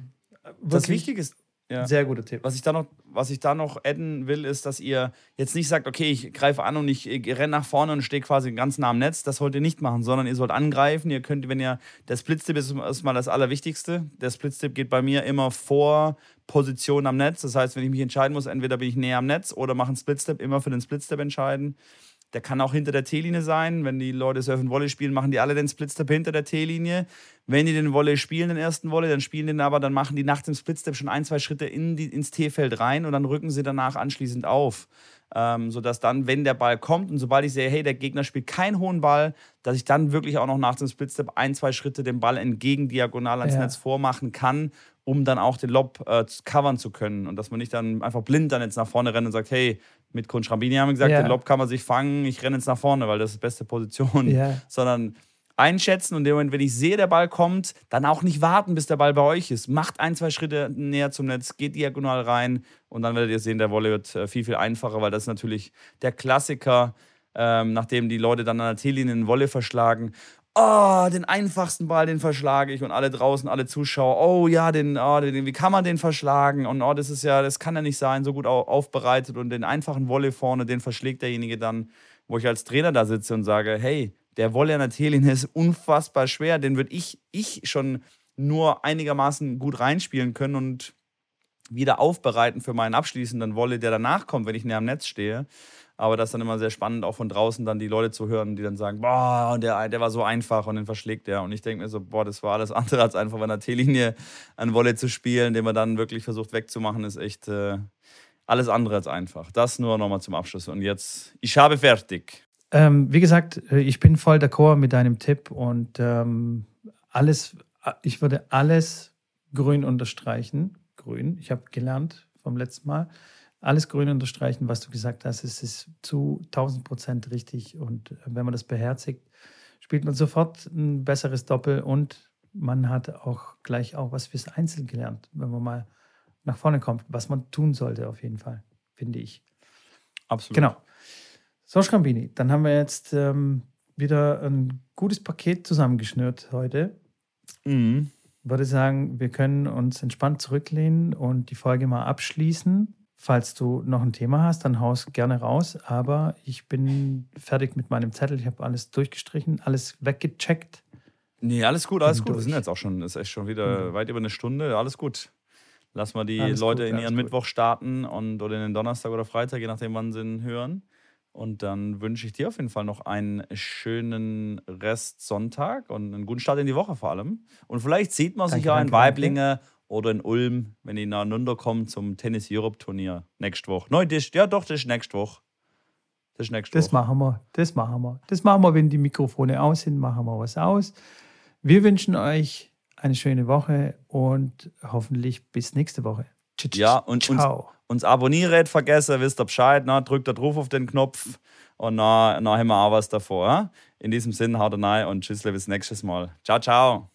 das Wichtige ist, ja. Sehr guter Tipp. Was ich, da noch, was ich da noch adden will, ist, dass ihr jetzt nicht sagt, okay, ich greife an und ich, ich renne nach vorne und stehe quasi ganz nah am Netz. Das sollt ihr nicht machen, sondern ihr sollt angreifen. Ihr könnt, wenn ihr, der Splitztip ist erstmal das Allerwichtigste. Der Splitztip geht bei mir immer vor Position am Netz. Das heißt, wenn ich mich entscheiden muss, entweder bin ich näher am Netz oder mache einen Splitstep, immer für den Splitstep entscheiden. Der kann auch hinter der T-Linie sein. Wenn die Leute Surfen Volley spielen, machen die alle den Splitstep hinter der T-Linie. Wenn die den Volley spielen, den ersten Volley, dann spielen den aber, dann machen die nach dem Splitstep schon ein, zwei Schritte in die, ins T-Feld rein und dann rücken sie danach anschließend auf. Ähm, sodass dann, wenn der Ball kommt und sobald ich sehe, hey, der Gegner spielt keinen hohen Ball, dass ich dann wirklich auch noch nach dem Splitstep ein, zwei Schritte den Ball entgegen diagonal ans ja. Netz vormachen kann, um dann auch den Lob äh, covern zu können. Und dass man nicht dann einfach blind dann jetzt nach vorne rennt und sagt, hey, mit Kunschrambini haben wir gesagt, ja. den Lob kann man sich fangen, ich renne jetzt nach vorne, weil das ist die beste Position. Ja. Sondern einschätzen und in dem Moment, wenn ich sehe, der Ball kommt, dann auch nicht warten, bis der Ball bei euch ist. Macht ein, zwei Schritte näher zum Netz, geht diagonal rein und dann werdet ihr sehen, der Volley wird äh, viel, viel einfacher, weil das ist natürlich der Klassiker, ähm, nachdem die Leute dann an der T-Linie einen Wolle verschlagen oh, den einfachsten Ball, den verschlage ich und alle draußen, alle Zuschauer, oh ja, den, oh, den, wie kann man den verschlagen? Und oh, das ist ja, das kann ja nicht sein, so gut aufbereitet und den einfachen Wolle vorne, den verschlägt derjenige dann, wo ich als Trainer da sitze und sage, hey, der Wolle an der T-Linie ist unfassbar schwer, den würde ich, ich schon nur einigermaßen gut reinspielen können und wieder aufbereiten für meinen abschließenden Wolle, der danach kommt, wenn ich näher am Netz stehe. Aber das ist dann immer sehr spannend, auch von draußen dann die Leute zu hören, die dann sagen, boah, der, der war so einfach und den verschlägt der. Und ich denke mir so, boah, das war alles andere als einfach bei einer T-Linie an Wolle zu spielen, den man dann wirklich versucht wegzumachen, ist echt äh, alles andere als einfach. Das nur nochmal zum Abschluss. Und jetzt, ich habe fertig. Ähm, wie gesagt, äh, ich bin voll d'accord mit deinem Tipp und ähm, alles, ich würde alles grün unterstreichen. Grün, ich habe gelernt vom letzten Mal alles grün unterstreichen, was du gesagt hast. Es ist zu 1000 Prozent richtig. Und äh, wenn man das beherzigt, spielt man sofort ein besseres Doppel und man hat auch gleich auch was fürs Einzel gelernt, wenn man mal nach vorne kommt, was man tun sollte auf jeden Fall, finde ich. Absolut. Genau. So, Schrambini, dann haben wir jetzt ähm, wieder ein gutes Paket zusammengeschnürt heute. Mhm. Ich würde sagen, wir können uns entspannt zurücklehnen und die Folge mal abschließen. Falls du noch ein Thema hast, dann haus gerne raus. Aber ich bin fertig mit meinem Zettel. Ich habe alles durchgestrichen, alles weggecheckt. Nee, alles gut, alles gut. Wir sind jetzt auch schon, ist echt schon wieder mhm. weit über eine Stunde. Alles gut. Lass mal die alles Leute gut, in ihren Mittwoch starten und oder in den Donnerstag oder Freitag, je nachdem, wann sie ihn hören. Und dann wünsche ich dir auf jeden Fall noch einen schönen Rest Sonntag und einen guten Start in die Woche vor allem. Und vielleicht sieht man sich ja in Weiblinge oder in Ulm, wenn ich nach Nunder komme zum Tennis Europe Turnier nächste Woche. Nein, das, ja doch, das ist nächste Woche. Das ist nächste Woche. Das machen wir, das machen wir. Das machen wir, wenn die Mikrofone aus sind, machen wir was aus. Wir wünschen euch eine schöne Woche und hoffentlich bis nächste Woche. Ja, und uns, uns abonniert vergessen, wisst ihr Bescheid, na, drückt da drauf auf den Knopf und dann haben wir auch was davor. Ja? In diesem Sinne, haut rein und tschüss, bis nächstes Mal. Ciao, ciao.